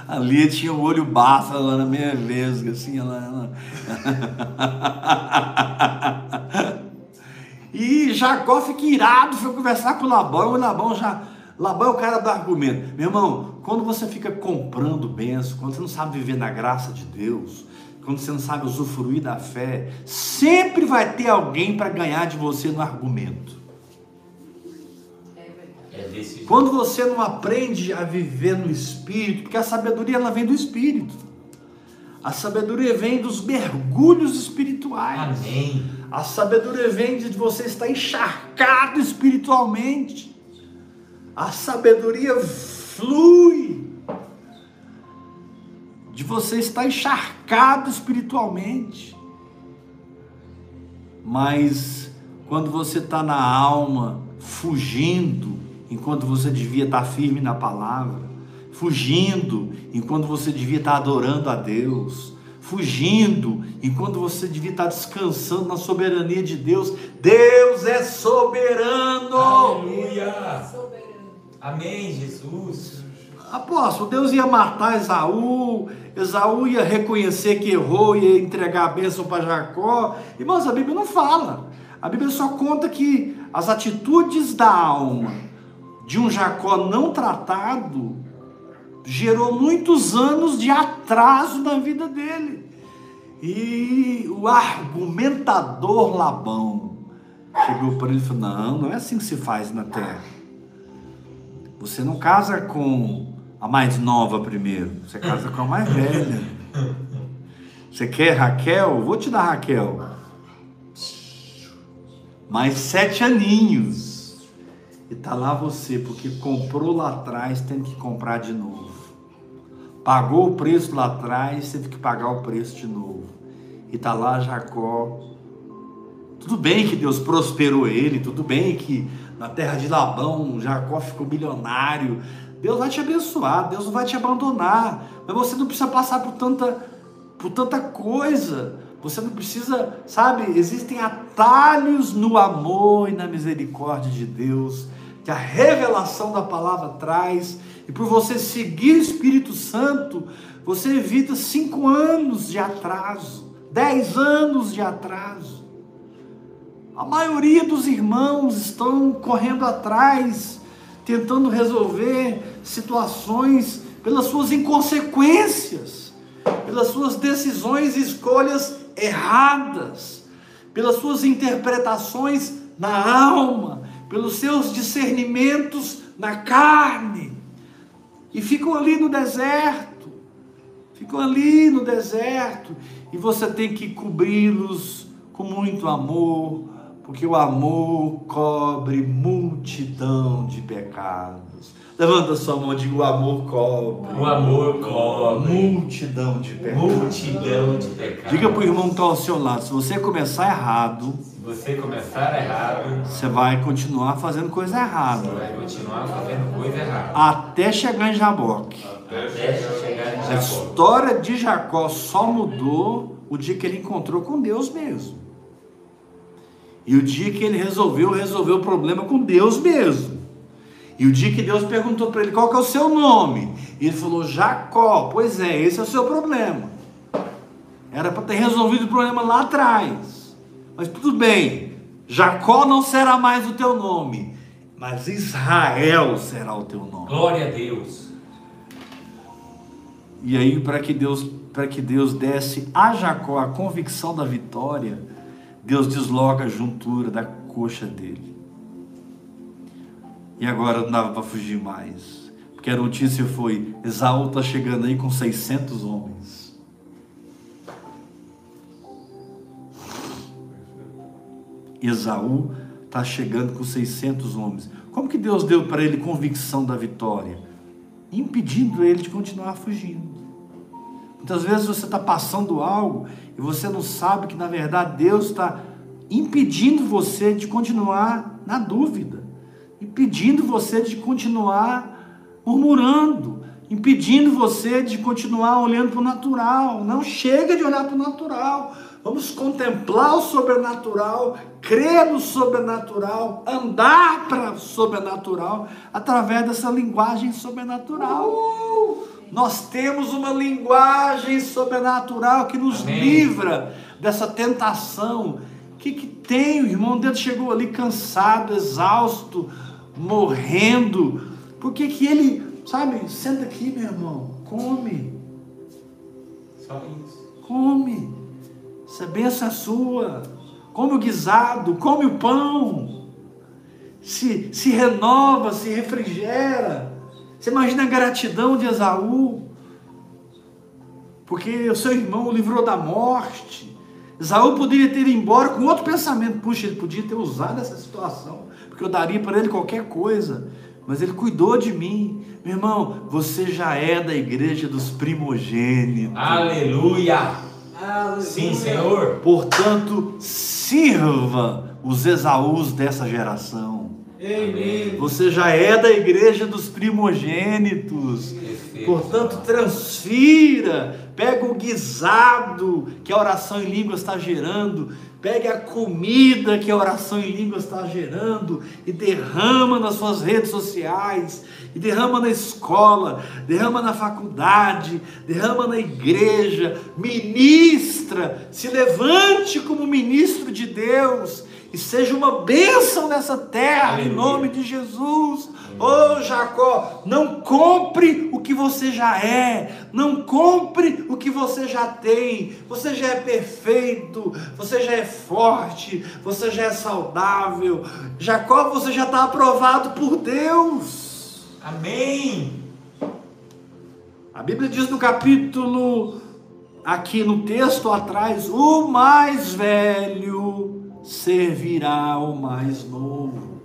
Speaker 1: A Lia tinha o olho baço, ela era meia vesga, assim, ela. ela... e Jacó fica irado, foi conversar com Labão, e Labão já. Labão é o cara do argumento. Meu irmão, quando você fica comprando bênção, quando você não sabe viver na graça de Deus, quando você não sabe usufruir da fé, sempre vai ter alguém para ganhar de você no argumento.
Speaker 3: É
Speaker 1: quando você não aprende a viver no Espírito, porque a sabedoria ela vem do Espírito. A sabedoria vem dos mergulhos espirituais.
Speaker 3: Amém.
Speaker 1: A sabedoria vem de você estar encharcado espiritualmente. A sabedoria flui de você estar encharcado espiritualmente. Mas quando você está na alma, fugindo, enquanto você devia estar firme na palavra, fugindo enquanto você devia estar adorando a Deus, fugindo enquanto você devia estar descansando na soberania de Deus. Deus é soberano.
Speaker 3: Aleluia. Amém, Jesus.
Speaker 1: Apóstolo, Deus ia matar Esaú, Esaú ia reconhecer que errou, ia entregar a bênção para Jacó. Irmãos, a Bíblia não fala. A Bíblia só conta que as atitudes da alma de um Jacó não tratado gerou muitos anos de atraso na vida dele. E o argumentador Labão chegou para ele e falou: Não, não é assim que se faz na terra. Você não casa com a mais nova primeiro, você casa com a mais velha. Você quer Raquel? Vou te dar Raquel. Mais sete aninhos. E tá lá você, porque comprou lá atrás, tem que comprar de novo. Pagou o preço lá atrás, teve que pagar o preço de novo. E tá lá Jacó. Tudo bem que Deus prosperou ele, tudo bem que na terra de Labão Jacó ficou milionário. Deus vai te abençoar, Deus não vai te abandonar. Mas você não precisa passar por tanta, por tanta coisa. Você não precisa, sabe? Existem atalhos no amor e na misericórdia de Deus que a revelação da palavra traz. E por você seguir o Espírito Santo, você evita cinco anos de atraso, dez anos de atraso. A maioria dos irmãos estão correndo atrás, tentando resolver situações pelas suas inconsequências, pelas suas decisões e escolhas erradas, pelas suas interpretações na alma, pelos seus discernimentos na carne, e ficam ali no deserto, ficam ali no deserto, e você tem que cobri-los com muito amor, porque o amor cobre multidão de pecados. Levanta sua mão e diga: o amor cobre.
Speaker 3: O amor cobre.
Speaker 1: Multidão de pecados.
Speaker 3: Multidão de pecados.
Speaker 1: Diga para o irmão que está ao seu lado: se você começar errado,
Speaker 3: Se você começar errado,
Speaker 1: você vai continuar fazendo coisa
Speaker 3: você
Speaker 1: errada.
Speaker 3: vai continuar fazendo coisa errada.
Speaker 1: Até chegar em Jaboque.
Speaker 2: Até chegar
Speaker 3: em
Speaker 1: A
Speaker 3: Jacó.
Speaker 1: história de Jacó só mudou o dia que ele encontrou com Deus mesmo. E o dia que ele resolveu resolver o problema com Deus mesmo. E o dia que Deus perguntou para ele qual que é o seu nome, ele falou Jacó. Pois é, esse é o seu problema. Era para ter resolvido o problema lá atrás. Mas tudo bem. Jacó não será mais o teu nome, mas Israel será o teu nome.
Speaker 3: Glória a Deus.
Speaker 1: E aí, para que Deus, para que Deus desse a Jacó a convicção da vitória, Deus desloca a juntura da coxa dele. E agora não dava para fugir mais. Porque a notícia foi: Esaú está chegando aí com 600 homens. Esaú está chegando com 600 homens. Como que Deus deu para ele convicção da vitória? Impedindo ele de continuar fugindo. Muitas vezes você está passando algo e você não sabe que na verdade Deus está impedindo você de continuar na dúvida, impedindo você de continuar murmurando, impedindo você de continuar olhando para o natural. Não chega de olhar para o natural. Vamos contemplar o sobrenatural, crer no sobrenatural, andar para o sobrenatural através dessa linguagem sobrenatural. Nós temos uma linguagem sobrenatural que nos
Speaker 3: Amém.
Speaker 1: livra dessa tentação. O que, que tem? O irmão dele chegou ali cansado, exausto, morrendo. Por que, que ele, sabe, senta aqui, meu irmão, come,
Speaker 3: Só isso.
Speaker 1: come. Essa benção é sua. Come o guisado, come o pão. Se, se renova, se refrigera. Você imagina a gratidão de Esaú, porque o seu irmão o livrou da morte. Esaú poderia ter ido embora com outro pensamento. Puxa, ele podia ter usado essa situação, porque eu daria para ele qualquer coisa. Mas ele cuidou de mim. Meu irmão, você já é da igreja dos primogênitos.
Speaker 3: Aleluia. Sim, Senhor.
Speaker 1: Portanto, sirva os Esaús dessa geração.
Speaker 3: Amém.
Speaker 1: Você já é da igreja dos primogênitos.
Speaker 3: Perfeito.
Speaker 1: Portanto, transfira, pega o guisado que a oração em línguas está gerando, pegue a comida que a oração em línguas está gerando e derrama nas suas redes sociais, e derrama na escola, derrama na faculdade, derrama na igreja, ministra, se levante como ministro de Deus e seja uma bênção nessa terra,
Speaker 3: Aleluia.
Speaker 1: em nome de Jesus. Ô Jacó, não compre o que você já é, não compre o que você já tem. Você já é perfeito, você já é forte, você já é saudável. Jacó, você já está aprovado por Deus.
Speaker 3: Amém.
Speaker 1: A Bíblia diz no capítulo, aqui no texto atrás, o mais velho servirá ao mais novo.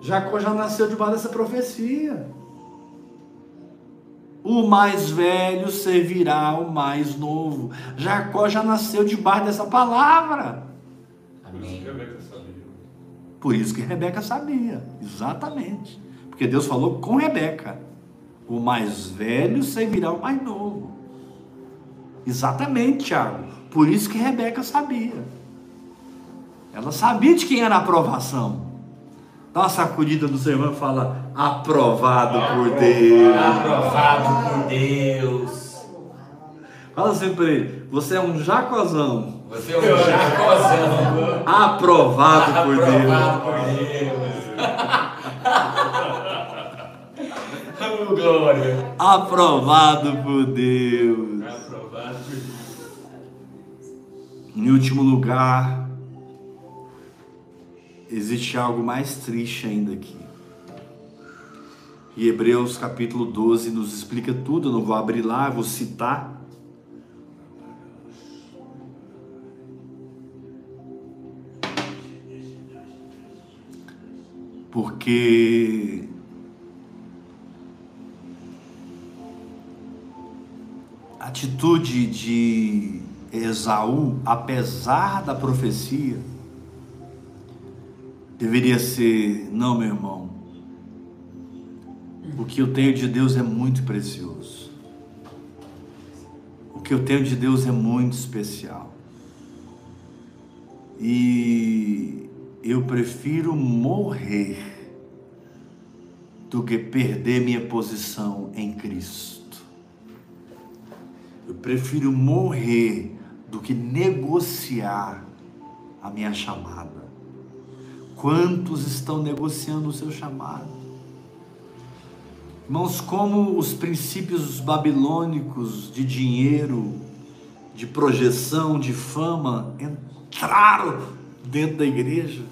Speaker 1: Jacó já nasceu debaixo dessa profecia. O mais velho servirá ao mais novo. Jacó já nasceu debaixo dessa palavra.
Speaker 2: Por isso que Rebeca sabia.
Speaker 1: Por isso que Rebeca sabia, exatamente. Porque Deus falou com Rebeca: o mais velho servirá ao mais novo. Exatamente, Tiago. Por isso que Rebeca sabia. Ela sabia de quem era a aprovação. Dá uma sacudida no seu irmão e fala: aprovado por Deus.
Speaker 3: Aprovado por Deus.
Speaker 1: Fala assim para ele: você é um jacozão.
Speaker 3: Você é um jacozão.
Speaker 1: Aprovado por Deus.
Speaker 3: Aprovado por Deus. Glória.
Speaker 1: Aprovado por Deus.
Speaker 3: Aprovado por Deus.
Speaker 1: Em último lugar, existe algo mais triste ainda aqui. E Hebreus capítulo 12 nos explica tudo, eu não vou abrir lá, vou citar. Porque a atitude de Esaú, apesar da profecia, deveria ser: não, meu irmão, o que eu tenho de Deus é muito precioso. O que eu tenho de Deus é muito especial. E eu prefiro morrer do que perder minha posição em Cristo. Eu prefiro morrer do que negociar a minha chamada. Quantos estão negociando o seu chamado? Irmãos, como os princípios babilônicos de dinheiro, de projeção, de fama entraram dentro da igreja.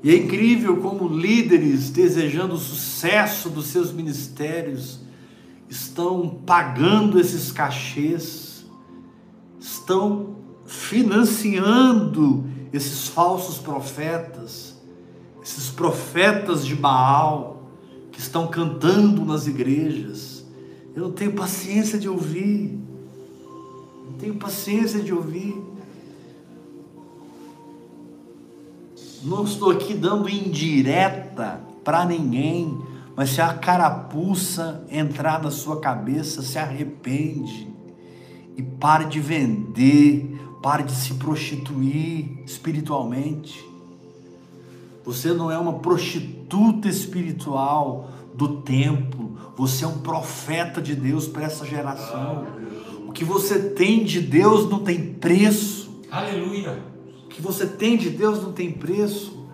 Speaker 1: E é incrível como líderes desejando o sucesso dos seus ministérios estão pagando esses cachês, estão financiando esses falsos profetas, esses profetas de Baal que estão cantando nas igrejas. Eu não tenho paciência de ouvir, não tenho paciência de ouvir. Não estou aqui dando indireta para ninguém, mas se a carapuça entrar na sua cabeça, se arrepende e pare de vender, pare de se prostituir espiritualmente. Você não é uma prostituta espiritual do templo, você é um profeta de Deus para essa geração. O que você tem de Deus não tem preço.
Speaker 3: Aleluia.
Speaker 1: O que você tem de Deus não tem preço.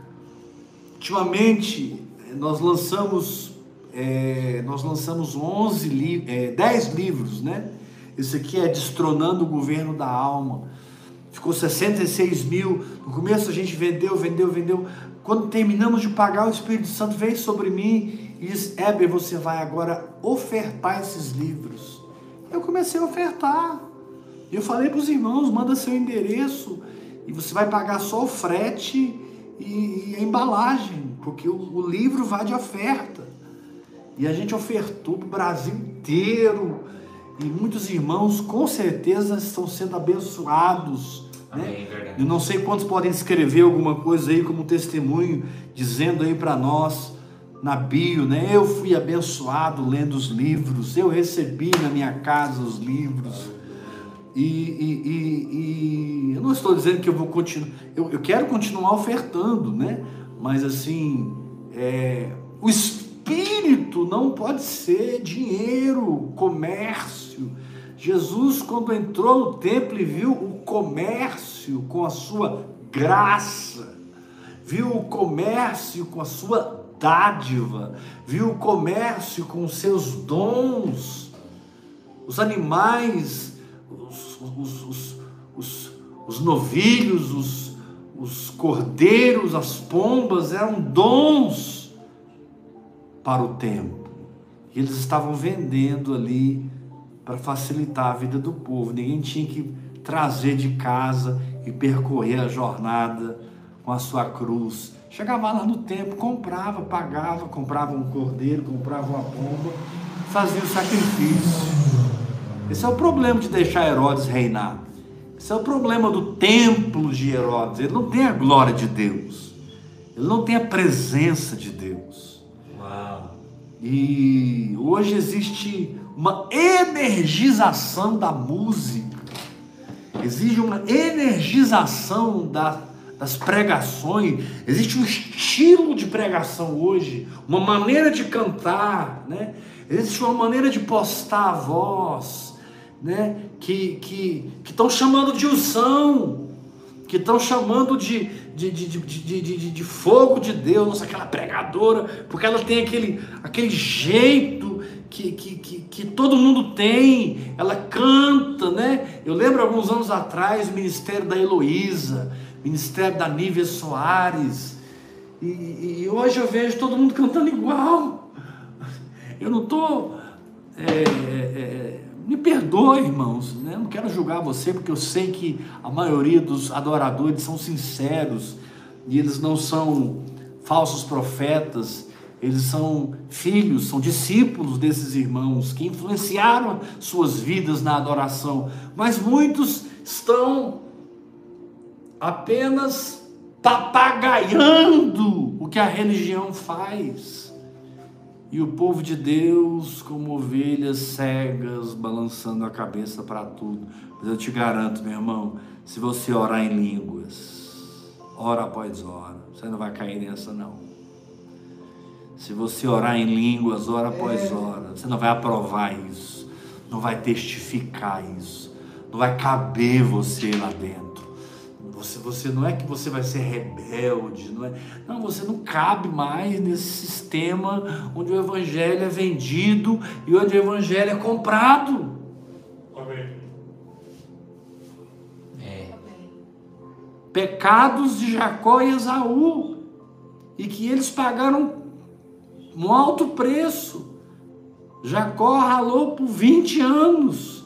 Speaker 1: Ultimamente, nós lançamos, é, nós lançamos 11 li é, 10 livros, né? Esse aqui é Destronando o Governo da Alma. Ficou 66 mil. No começo a gente vendeu, vendeu, vendeu. Quando terminamos de pagar, o Espírito Santo veio sobre mim e disse: Heber, você vai agora ofertar esses livros. Eu comecei a ofertar. Eu falei para os irmãos: manda seu endereço e você vai pagar só o frete e, e a embalagem, porque o, o livro vai de oferta. E a gente ofertou para o Brasil inteiro. E muitos irmãos com certeza estão sendo abençoados. Né?
Speaker 3: Amém, verdade.
Speaker 1: Eu não sei quantos podem escrever alguma coisa aí como testemunho, dizendo aí para nós na bio, né? Eu fui abençoado lendo os livros, eu recebi na minha casa os livros. E, e- e- e eu não estou dizendo que eu vou continuar, eu, eu quero continuar ofertando, né? Mas assim, é, o espírito não pode ser dinheiro, comércio. Jesus, quando entrou no templo e viu o comércio, com a sua graça, viu o comércio com a sua dádiva, viu o comércio com os seus dons. Os animais, os, os, os, os, os novilhos, os, os cordeiros, as pombas eram dons para o templo. E eles estavam vendendo ali para facilitar a vida do povo. Ninguém tinha que trazer de casa e percorrer a jornada com a sua cruz. Chegava lá no templo, comprava, pagava, comprava um cordeiro, comprava uma pomba, fazia o sacrifício. Esse é o problema de deixar Herodes reinar. Esse é o problema do templo de Herodes. Ele não tem a glória de Deus. Ele não tem a presença de Deus.
Speaker 3: Uau.
Speaker 1: E hoje existe uma energização da música, existe uma energização da, das pregações, existe um estilo de pregação hoje, uma maneira de cantar, né? existe uma maneira de postar a voz, né? que que estão chamando de unção, que estão chamando de, de, de, de, de, de, fogo de Deus, aquela pregadora, porque ela tem aquele, aquele jeito que, que, que, que todo mundo tem, ela canta, né? Eu lembro alguns anos atrás o ministério da Heloísa, ministério da Nívia Soares, e, e, hoje eu vejo todo mundo cantando igual. Eu não estou. É, é, é, me perdoe, irmãos, né? não quero julgar você, porque eu sei que a maioria dos adoradores são sinceros e eles não são falsos profetas eles são filhos, são discípulos desses irmãos que influenciaram suas vidas na adoração, mas muitos estão apenas papagaiando o que a religião faz. E o povo de Deus, como ovelhas cegas, balançando a cabeça para tudo. Mas eu te garanto, meu irmão, se você orar em línguas, hora após hora, você não vai cair nessa não. Se você orar em línguas, hora após hora, você não vai aprovar isso, não vai testificar isso, não vai caber você lá dentro. Você, você não é que você vai ser rebelde, não é? Não, você não cabe mais nesse sistema onde o evangelho é vendido e onde o evangelho é comprado.
Speaker 2: Amém.
Speaker 3: É.
Speaker 1: Pecados de Jacó e Esaú, e que eles pagaram um alto preço. Jacó ralou por 20 anos.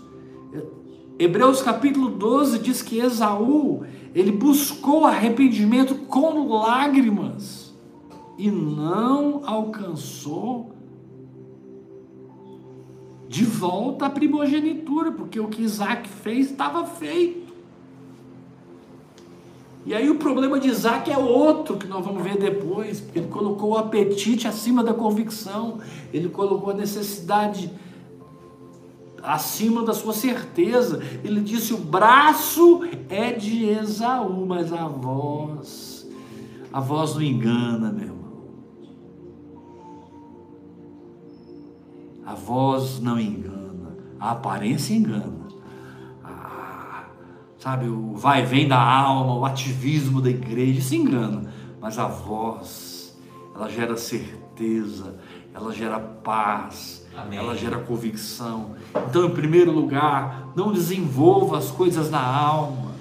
Speaker 1: Hebreus capítulo 12 diz que Esaú, ele buscou arrependimento com lágrimas e não alcançou de volta a primogenitura, porque o que Isaac fez estava feito. E aí o problema de Isaac é outro que nós vamos ver depois, ele colocou o apetite acima da convicção, ele colocou a necessidade acima da sua certeza. Ele disse: o braço é de Esaú, mas a voz, a voz não engana, meu irmão. A voz não engana, a aparência engana sabe, o vai e vem da alma, o ativismo da igreja, se engana, mas a voz, ela gera certeza, ela gera paz, Amém. ela gera convicção. Então, em primeiro lugar, não desenvolva as coisas na alma,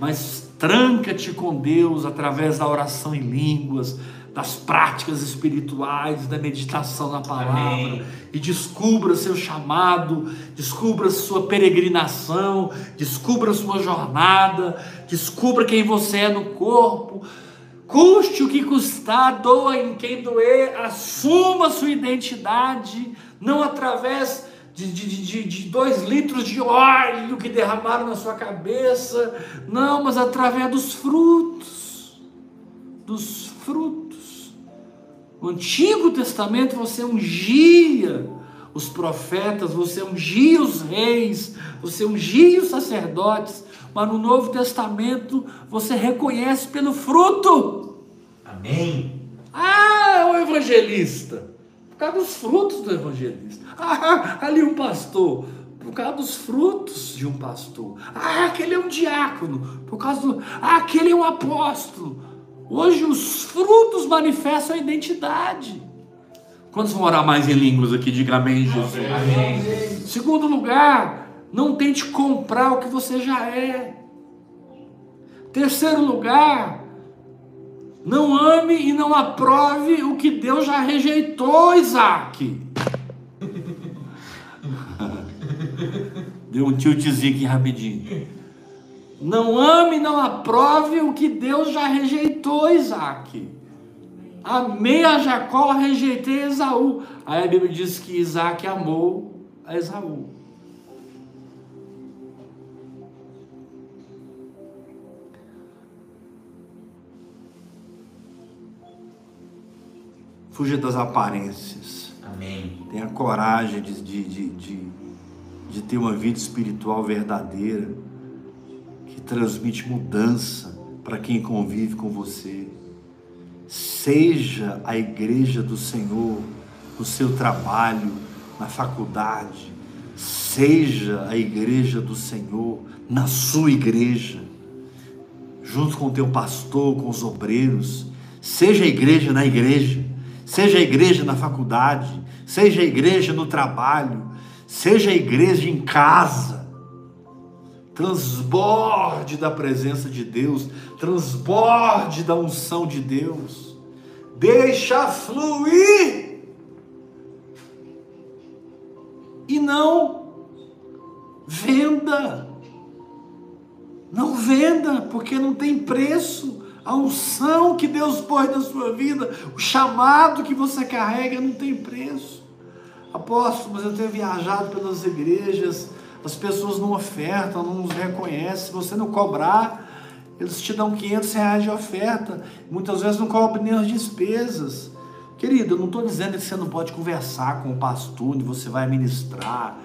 Speaker 1: mas tranca-te com Deus através da oração em línguas, das práticas espirituais, da meditação na palavra, Amém. e descubra seu chamado, descubra sua peregrinação, descubra sua jornada, descubra quem você é no corpo. Custe o que custar, doa em quem doer, assuma sua identidade, não através de, de, de, de, dois litros de óleo que derramaram na sua cabeça, não, mas através dos frutos, dos frutos. No Antigo Testamento você ungia os profetas, você ungia os reis, você ungia os sacerdotes, mas no Novo Testamento você reconhece pelo fruto.
Speaker 3: Amém.
Speaker 1: Ah, é o evangelista. Por causa dos frutos do evangelista. Ah, ali um pastor. por causa dos frutos de um pastor. Ah, aquele é um diácono. Por causa do. Ah, aquele é um apóstolo. Hoje os frutos manifestam a identidade. Quantos vão orar mais em línguas aqui? Diga amém, Jesus. Amém. Segundo lugar, não tente comprar o que você já é. Terceiro lugar, não ame e não aprove o que Deus já rejeitou, Isaac. Deu um tiltzinho aqui rapidinho. Não ame e não aprove o que Deus já rejeitou, Isaac. Amei a Jacó, rejeitei Esaú. Aí a Bíblia diz que Isaac amou a Esaú. Fuja das aparências.
Speaker 3: Amém.
Speaker 1: Tenha coragem de, de, de, de, de ter uma vida espiritual verdadeira, que transmite mudança para quem convive com você. Seja a igreja do Senhor no seu trabalho, na faculdade. Seja a igreja do Senhor na sua igreja, junto com o teu pastor, com os obreiros. Seja a igreja na igreja seja a igreja na faculdade, seja a igreja no trabalho, seja a igreja em casa. Transborde da presença de Deus, transborde da unção de Deus. Deixa fluir. E não venda. Não venda, porque não tem preço a unção que Deus pôs na sua vida, o chamado que você carrega não tem preço. Apóstolo, mas eu tenho viajado pelas igrejas, as pessoas não ofertam, não nos reconhecem. Se você não cobrar, eles te dão 500 reais de oferta. Muitas vezes não cobrem nem as despesas. Querido, eu não estou dizendo que você não pode conversar com o pastor, onde você vai ministrar,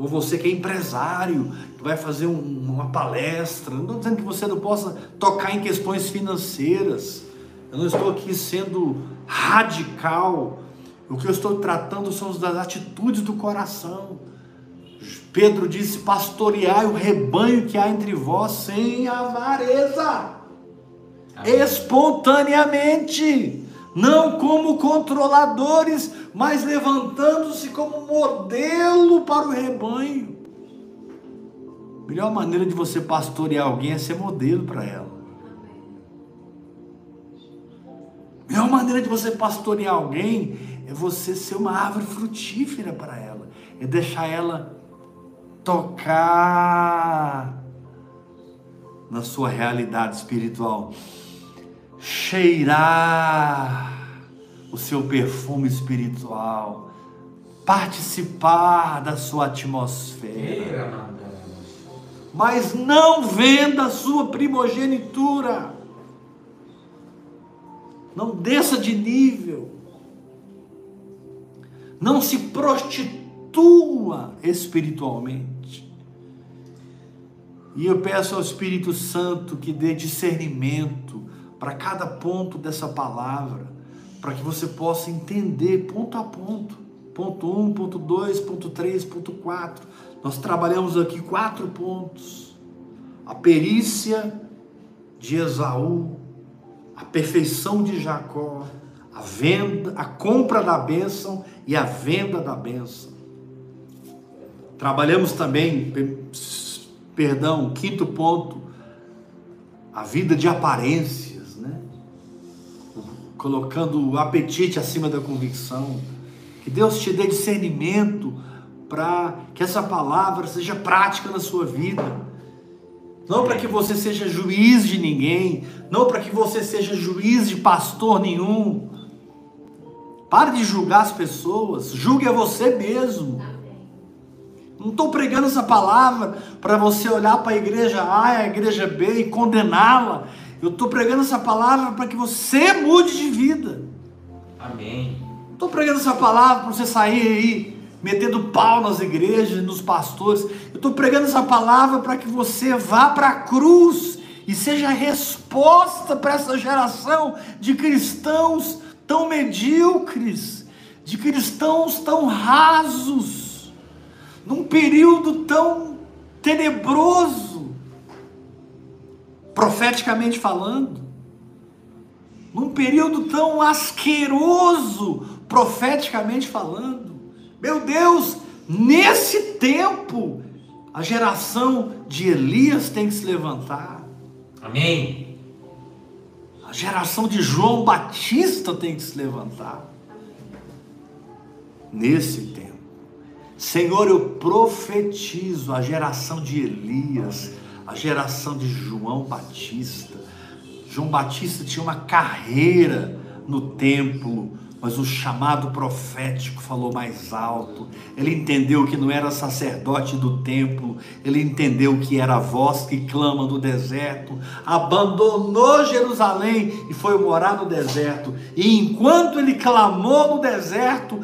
Speaker 1: ou você que é empresário, que vai fazer um, uma palestra. Não estou dizendo que você não possa tocar em questões financeiras. Eu não estou aqui sendo radical. O que eu estou tratando são as atitudes do coração. Pedro disse: pastoreai o rebanho que há entre vós sem avareza, Amém. espontaneamente, não como controladores, mas levantando-se como modelo para o rebanho. A melhor maneira de você pastorear alguém é ser modelo para ela. A melhor maneira de você pastorear alguém é você ser uma árvore frutífera para ela, é deixar ela tocar na sua realidade espiritual, cheirar o seu perfume espiritual, participar da sua atmosfera. Mas não venda a sua primogenitura. Não desça de nível. Não se prostitua espiritualmente. E eu peço ao Espírito Santo que dê discernimento para cada ponto dessa palavra para que você possa entender ponto a ponto. Ponto 1, um, ponto 2, ponto 3, ponto 4. Nós trabalhamos aqui quatro pontos. A perícia de Esaú, a perfeição de Jacó, a venda, a compra da bênção e a venda da bênção. Trabalhamos também, perdão, quinto ponto, a vida de aparência colocando o apetite acima da convicção. Que Deus te dê discernimento para que essa palavra seja prática na sua vida. Não para que você seja juiz de ninguém, não para que você seja juiz de pastor nenhum. Pare de julgar as pessoas, julgue a você mesmo. Não estou pregando essa palavra para você olhar para a igreja A e a igreja B e condená-la eu estou pregando essa palavra para que você mude de vida.
Speaker 3: Amém.
Speaker 1: Estou pregando essa palavra para você sair aí metendo pau nas igrejas, nos pastores. Eu estou pregando essa palavra para que você vá para a cruz e seja a resposta para essa geração de cristãos tão medíocres, de cristãos tão rasos. Num período tão tenebroso, profeticamente falando, num período tão asqueroso, profeticamente falando. Meu Deus, nesse tempo, a geração de Elias tem que se levantar.
Speaker 3: Amém.
Speaker 1: A geração de João Batista tem que se levantar. Nesse tempo. Senhor, eu profetizo a geração de Elias, a geração de João Batista. João Batista tinha uma carreira no templo, mas o chamado profético falou mais alto. Ele entendeu que não era sacerdote do templo, ele entendeu que era a voz que clama no deserto. Abandonou Jerusalém e foi morar no deserto. E enquanto ele clamou no deserto,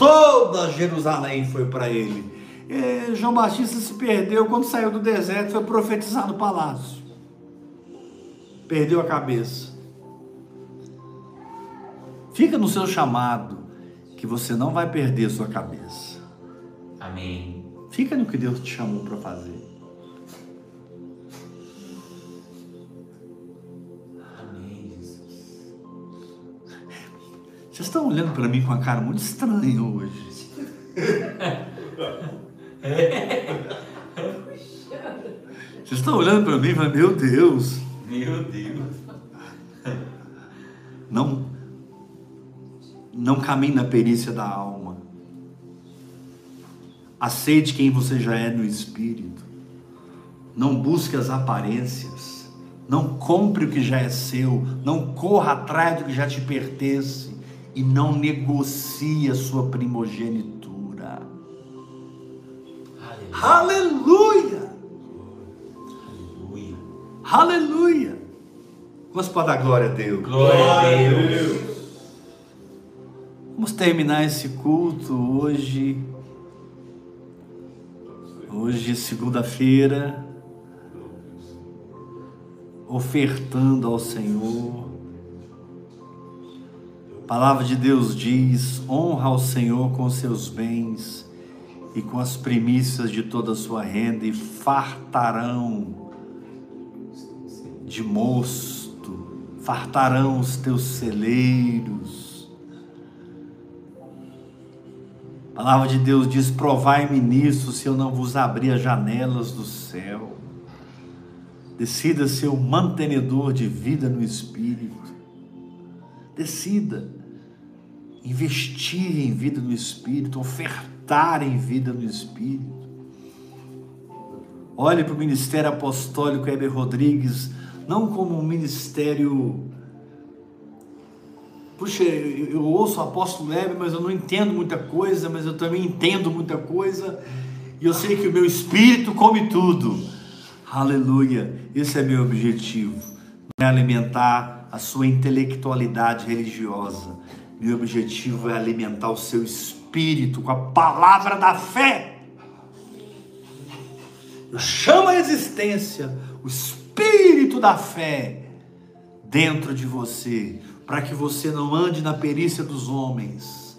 Speaker 1: toda Jerusalém foi para ele. E João Batista se perdeu quando saiu do deserto, foi profetizar no palácio. Perdeu a cabeça. Fica no seu chamado, que você não vai perder sua cabeça.
Speaker 3: Amém.
Speaker 1: Fica no que Deus te chamou para fazer. Vocês estão olhando para mim com uma cara muito estranha hoje. Vocês estão olhando para mim e falando, meu Deus,
Speaker 3: Meu Deus.
Speaker 1: não, não caminhe na perícia da alma. Aceite quem você já é no espírito. Não busque as aparências. Não compre o que já é seu. Não corra atrás do que já te pertence. E não negocie a sua primogenitura.
Speaker 3: Aleluia.
Speaker 1: Aleluia!
Speaker 3: Aleluia.
Speaker 1: Aleluia! Vamos para dar glória a Deus.
Speaker 3: Glória a Deus.
Speaker 1: Vamos terminar esse culto hoje. Hoje, segunda-feira, ofertando ao Senhor. Palavra de Deus diz: honra ao Senhor com seus bens e com as primícias de toda a sua renda, e fartarão de mosto, fartarão os teus celeiros. A palavra de Deus diz: Provai-me nisso, se eu não vos abrir as janelas do céu. Decida ser um mantenedor de vida no Espírito. Decida investir em vida no Espírito, ofertar em vida no Espírito. Olhe para o ministério apostólico Heber Rodrigues, não como um ministério. Puxa, eu ouço o apóstolo Heber, mas eu não entendo muita coisa, mas eu também entendo muita coisa, e eu sei que o meu espírito come tudo. Aleluia, esse é meu objetivo, é alimentar a sua intelectualidade religiosa. Meu objetivo é alimentar o seu espírito com a palavra da fé. Eu chamo a existência o espírito da fé dentro de você, para que você não ande na perícia dos homens,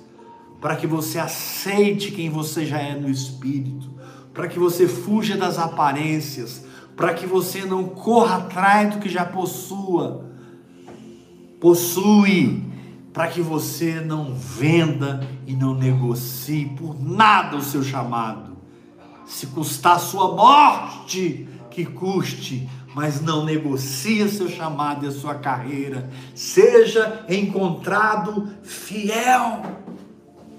Speaker 1: para que você aceite quem você já é no espírito, para que você fuja das aparências, para que você não corra atrás do que já possua, possui, para que você não venda e não negocie por nada o seu chamado. Se custar a sua morte, que custe, mas não negocie seu chamado e a sua carreira. Seja encontrado fiel.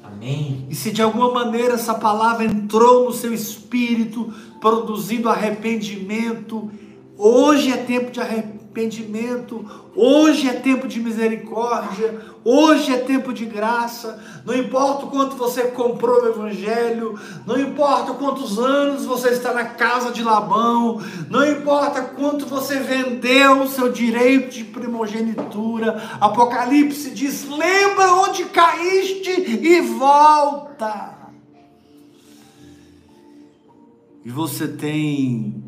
Speaker 3: Amém.
Speaker 1: E se de alguma maneira essa palavra entrou no seu espírito, produzindo arrependimento, hoje é tempo de arrependimento, hoje é tempo de misericórdia, hoje é tempo de graça. Não importa o quanto você comprou o Evangelho, não importa quantos anos você está na casa de Labão, não importa quanto você vendeu o seu direito de primogenitura. Apocalipse diz: lembra onde caíste e volta. E você tem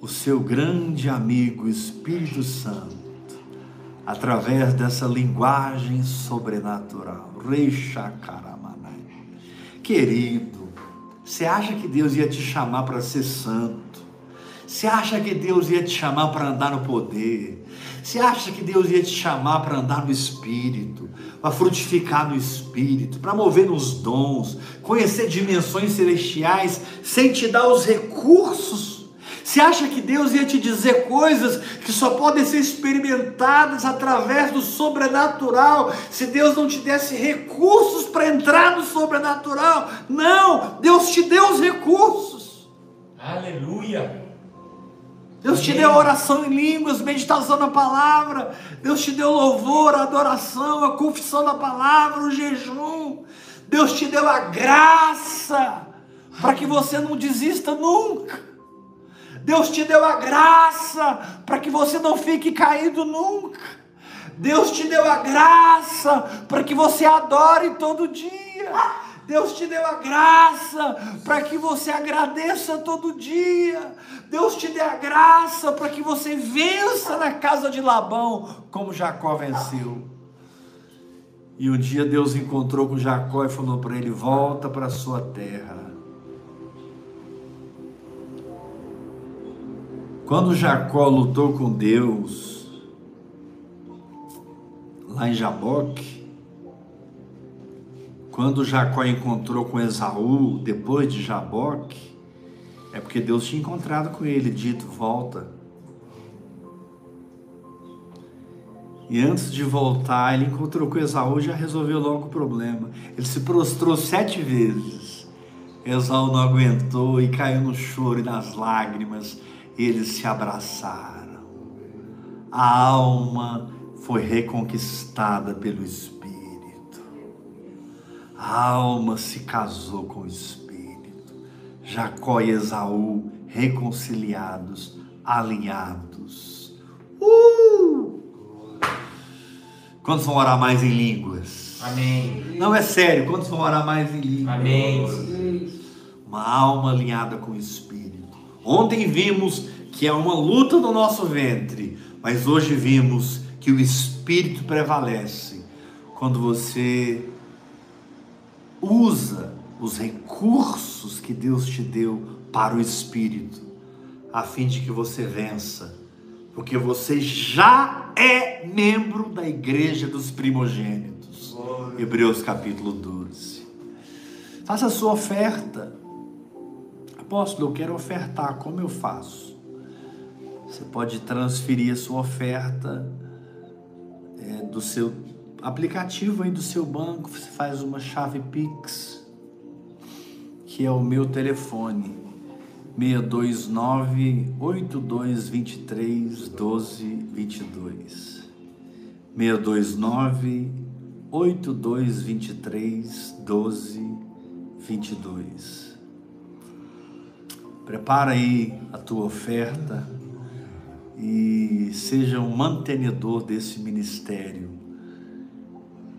Speaker 1: o seu grande amigo Espírito Santo, através dessa linguagem sobrenatural. Rei Shakaramanai. Querido, Você acha que Deus ia te chamar para ser santo? Você acha que Deus ia te chamar para andar no poder? Você acha que Deus ia te chamar para andar no Espírito, para frutificar no Espírito, para mover nos dons, conhecer dimensões celestiais, sem te dar os recursos? Você acha que Deus ia te dizer coisas que só podem ser experimentadas através do sobrenatural, se Deus não te desse recursos para entrar no sobrenatural? Não, Deus te deu os recursos.
Speaker 3: Aleluia.
Speaker 1: Deus te deu oração em línguas, meditação na palavra. Deus te deu louvor, adoração, a confissão da palavra, o jejum. Deus te deu a graça para que você não desista nunca. Deus te deu a graça para que você não fique caído nunca. Deus te deu a graça para que você adore todo dia. Deus te deu a graça para que você agradeça todo dia. Deus te deu a graça para que você vença na casa de Labão, como Jacó venceu. E um dia Deus encontrou com Jacó e falou para ele: Volta para a sua terra. Quando Jacó lutou com Deus, lá em Jaboque, quando Jacó encontrou com Esaú, depois de Jaboque, é porque Deus tinha encontrado com ele, dito: volta. E antes de voltar, ele encontrou com Esaú e já resolveu logo o problema. Ele se prostrou sete vezes. Esaú não aguentou e caiu no choro e nas lágrimas. Eles se abraçaram. A alma foi reconquistada pelo Espírito. A alma se casou com o Espírito. Jacó e Esaú reconciliados, alinhados. Uh! Quantos vão orar mais em línguas?
Speaker 3: Amém.
Speaker 1: Não é sério, quantos vão orar mais em línguas?
Speaker 3: Amém.
Speaker 1: Uma alma alinhada com o Espírito. Ontem vimos que é uma luta no nosso ventre, mas hoje vimos que o Espírito prevalece quando você usa os recursos que Deus te deu para o Espírito, a fim de que você vença, porque você já é membro da igreja dos primogênitos. Glória. Hebreus capítulo 12. Faça a sua oferta. Apóstolo, eu quero ofertar, como eu faço? Você pode transferir a sua oferta é, do seu aplicativo aí do seu banco, você faz uma chave Pix, que é o meu telefone, 629 8223 1222. 629 8223 1222. Prepara aí a tua oferta e seja um mantenedor desse ministério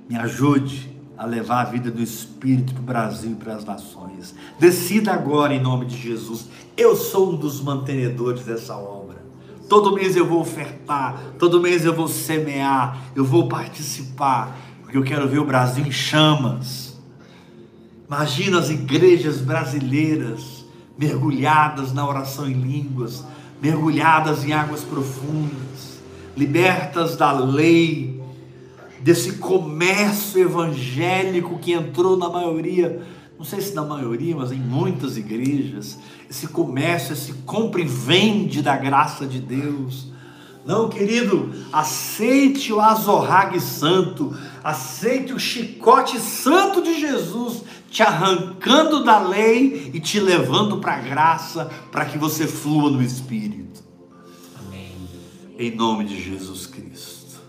Speaker 1: me ajude a levar a vida do Espírito para o Brasil e para as nações. Decida agora em nome de Jesus. Eu sou um dos mantenedores dessa obra. Todo mês eu vou ofertar, todo mês eu vou semear, eu vou participar, porque eu quero ver o Brasil em chamas. Imagina as igrejas brasileiras mergulhadas na oração em línguas, mergulhadas em águas profundas, libertas da lei, desse comércio evangélico que entrou na maioria, não sei se na maioria, mas em muitas igrejas, esse comércio, esse compra e vende da graça de Deus. Não, querido, aceite o azorrague santo, aceite o chicote santo de Jesus, te arrancando da lei e te levando para a graça, para que você flua no Espírito. Amém. Em nome de Jesus Cristo.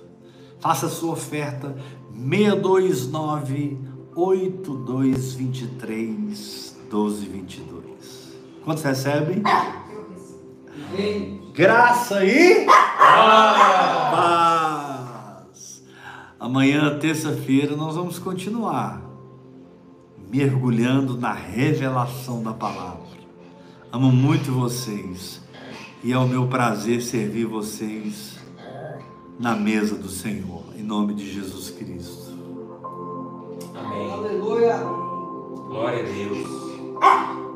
Speaker 1: Faça a sua oferta 629 8223 1222. Quantos recebem? Graça e paz. Amanhã, terça-feira, nós vamos continuar mergulhando na revelação da palavra. Amo muito vocês e é o meu prazer servir vocês na mesa do Senhor, em nome de Jesus Cristo.
Speaker 3: Amém. Aleluia. Glória a Deus.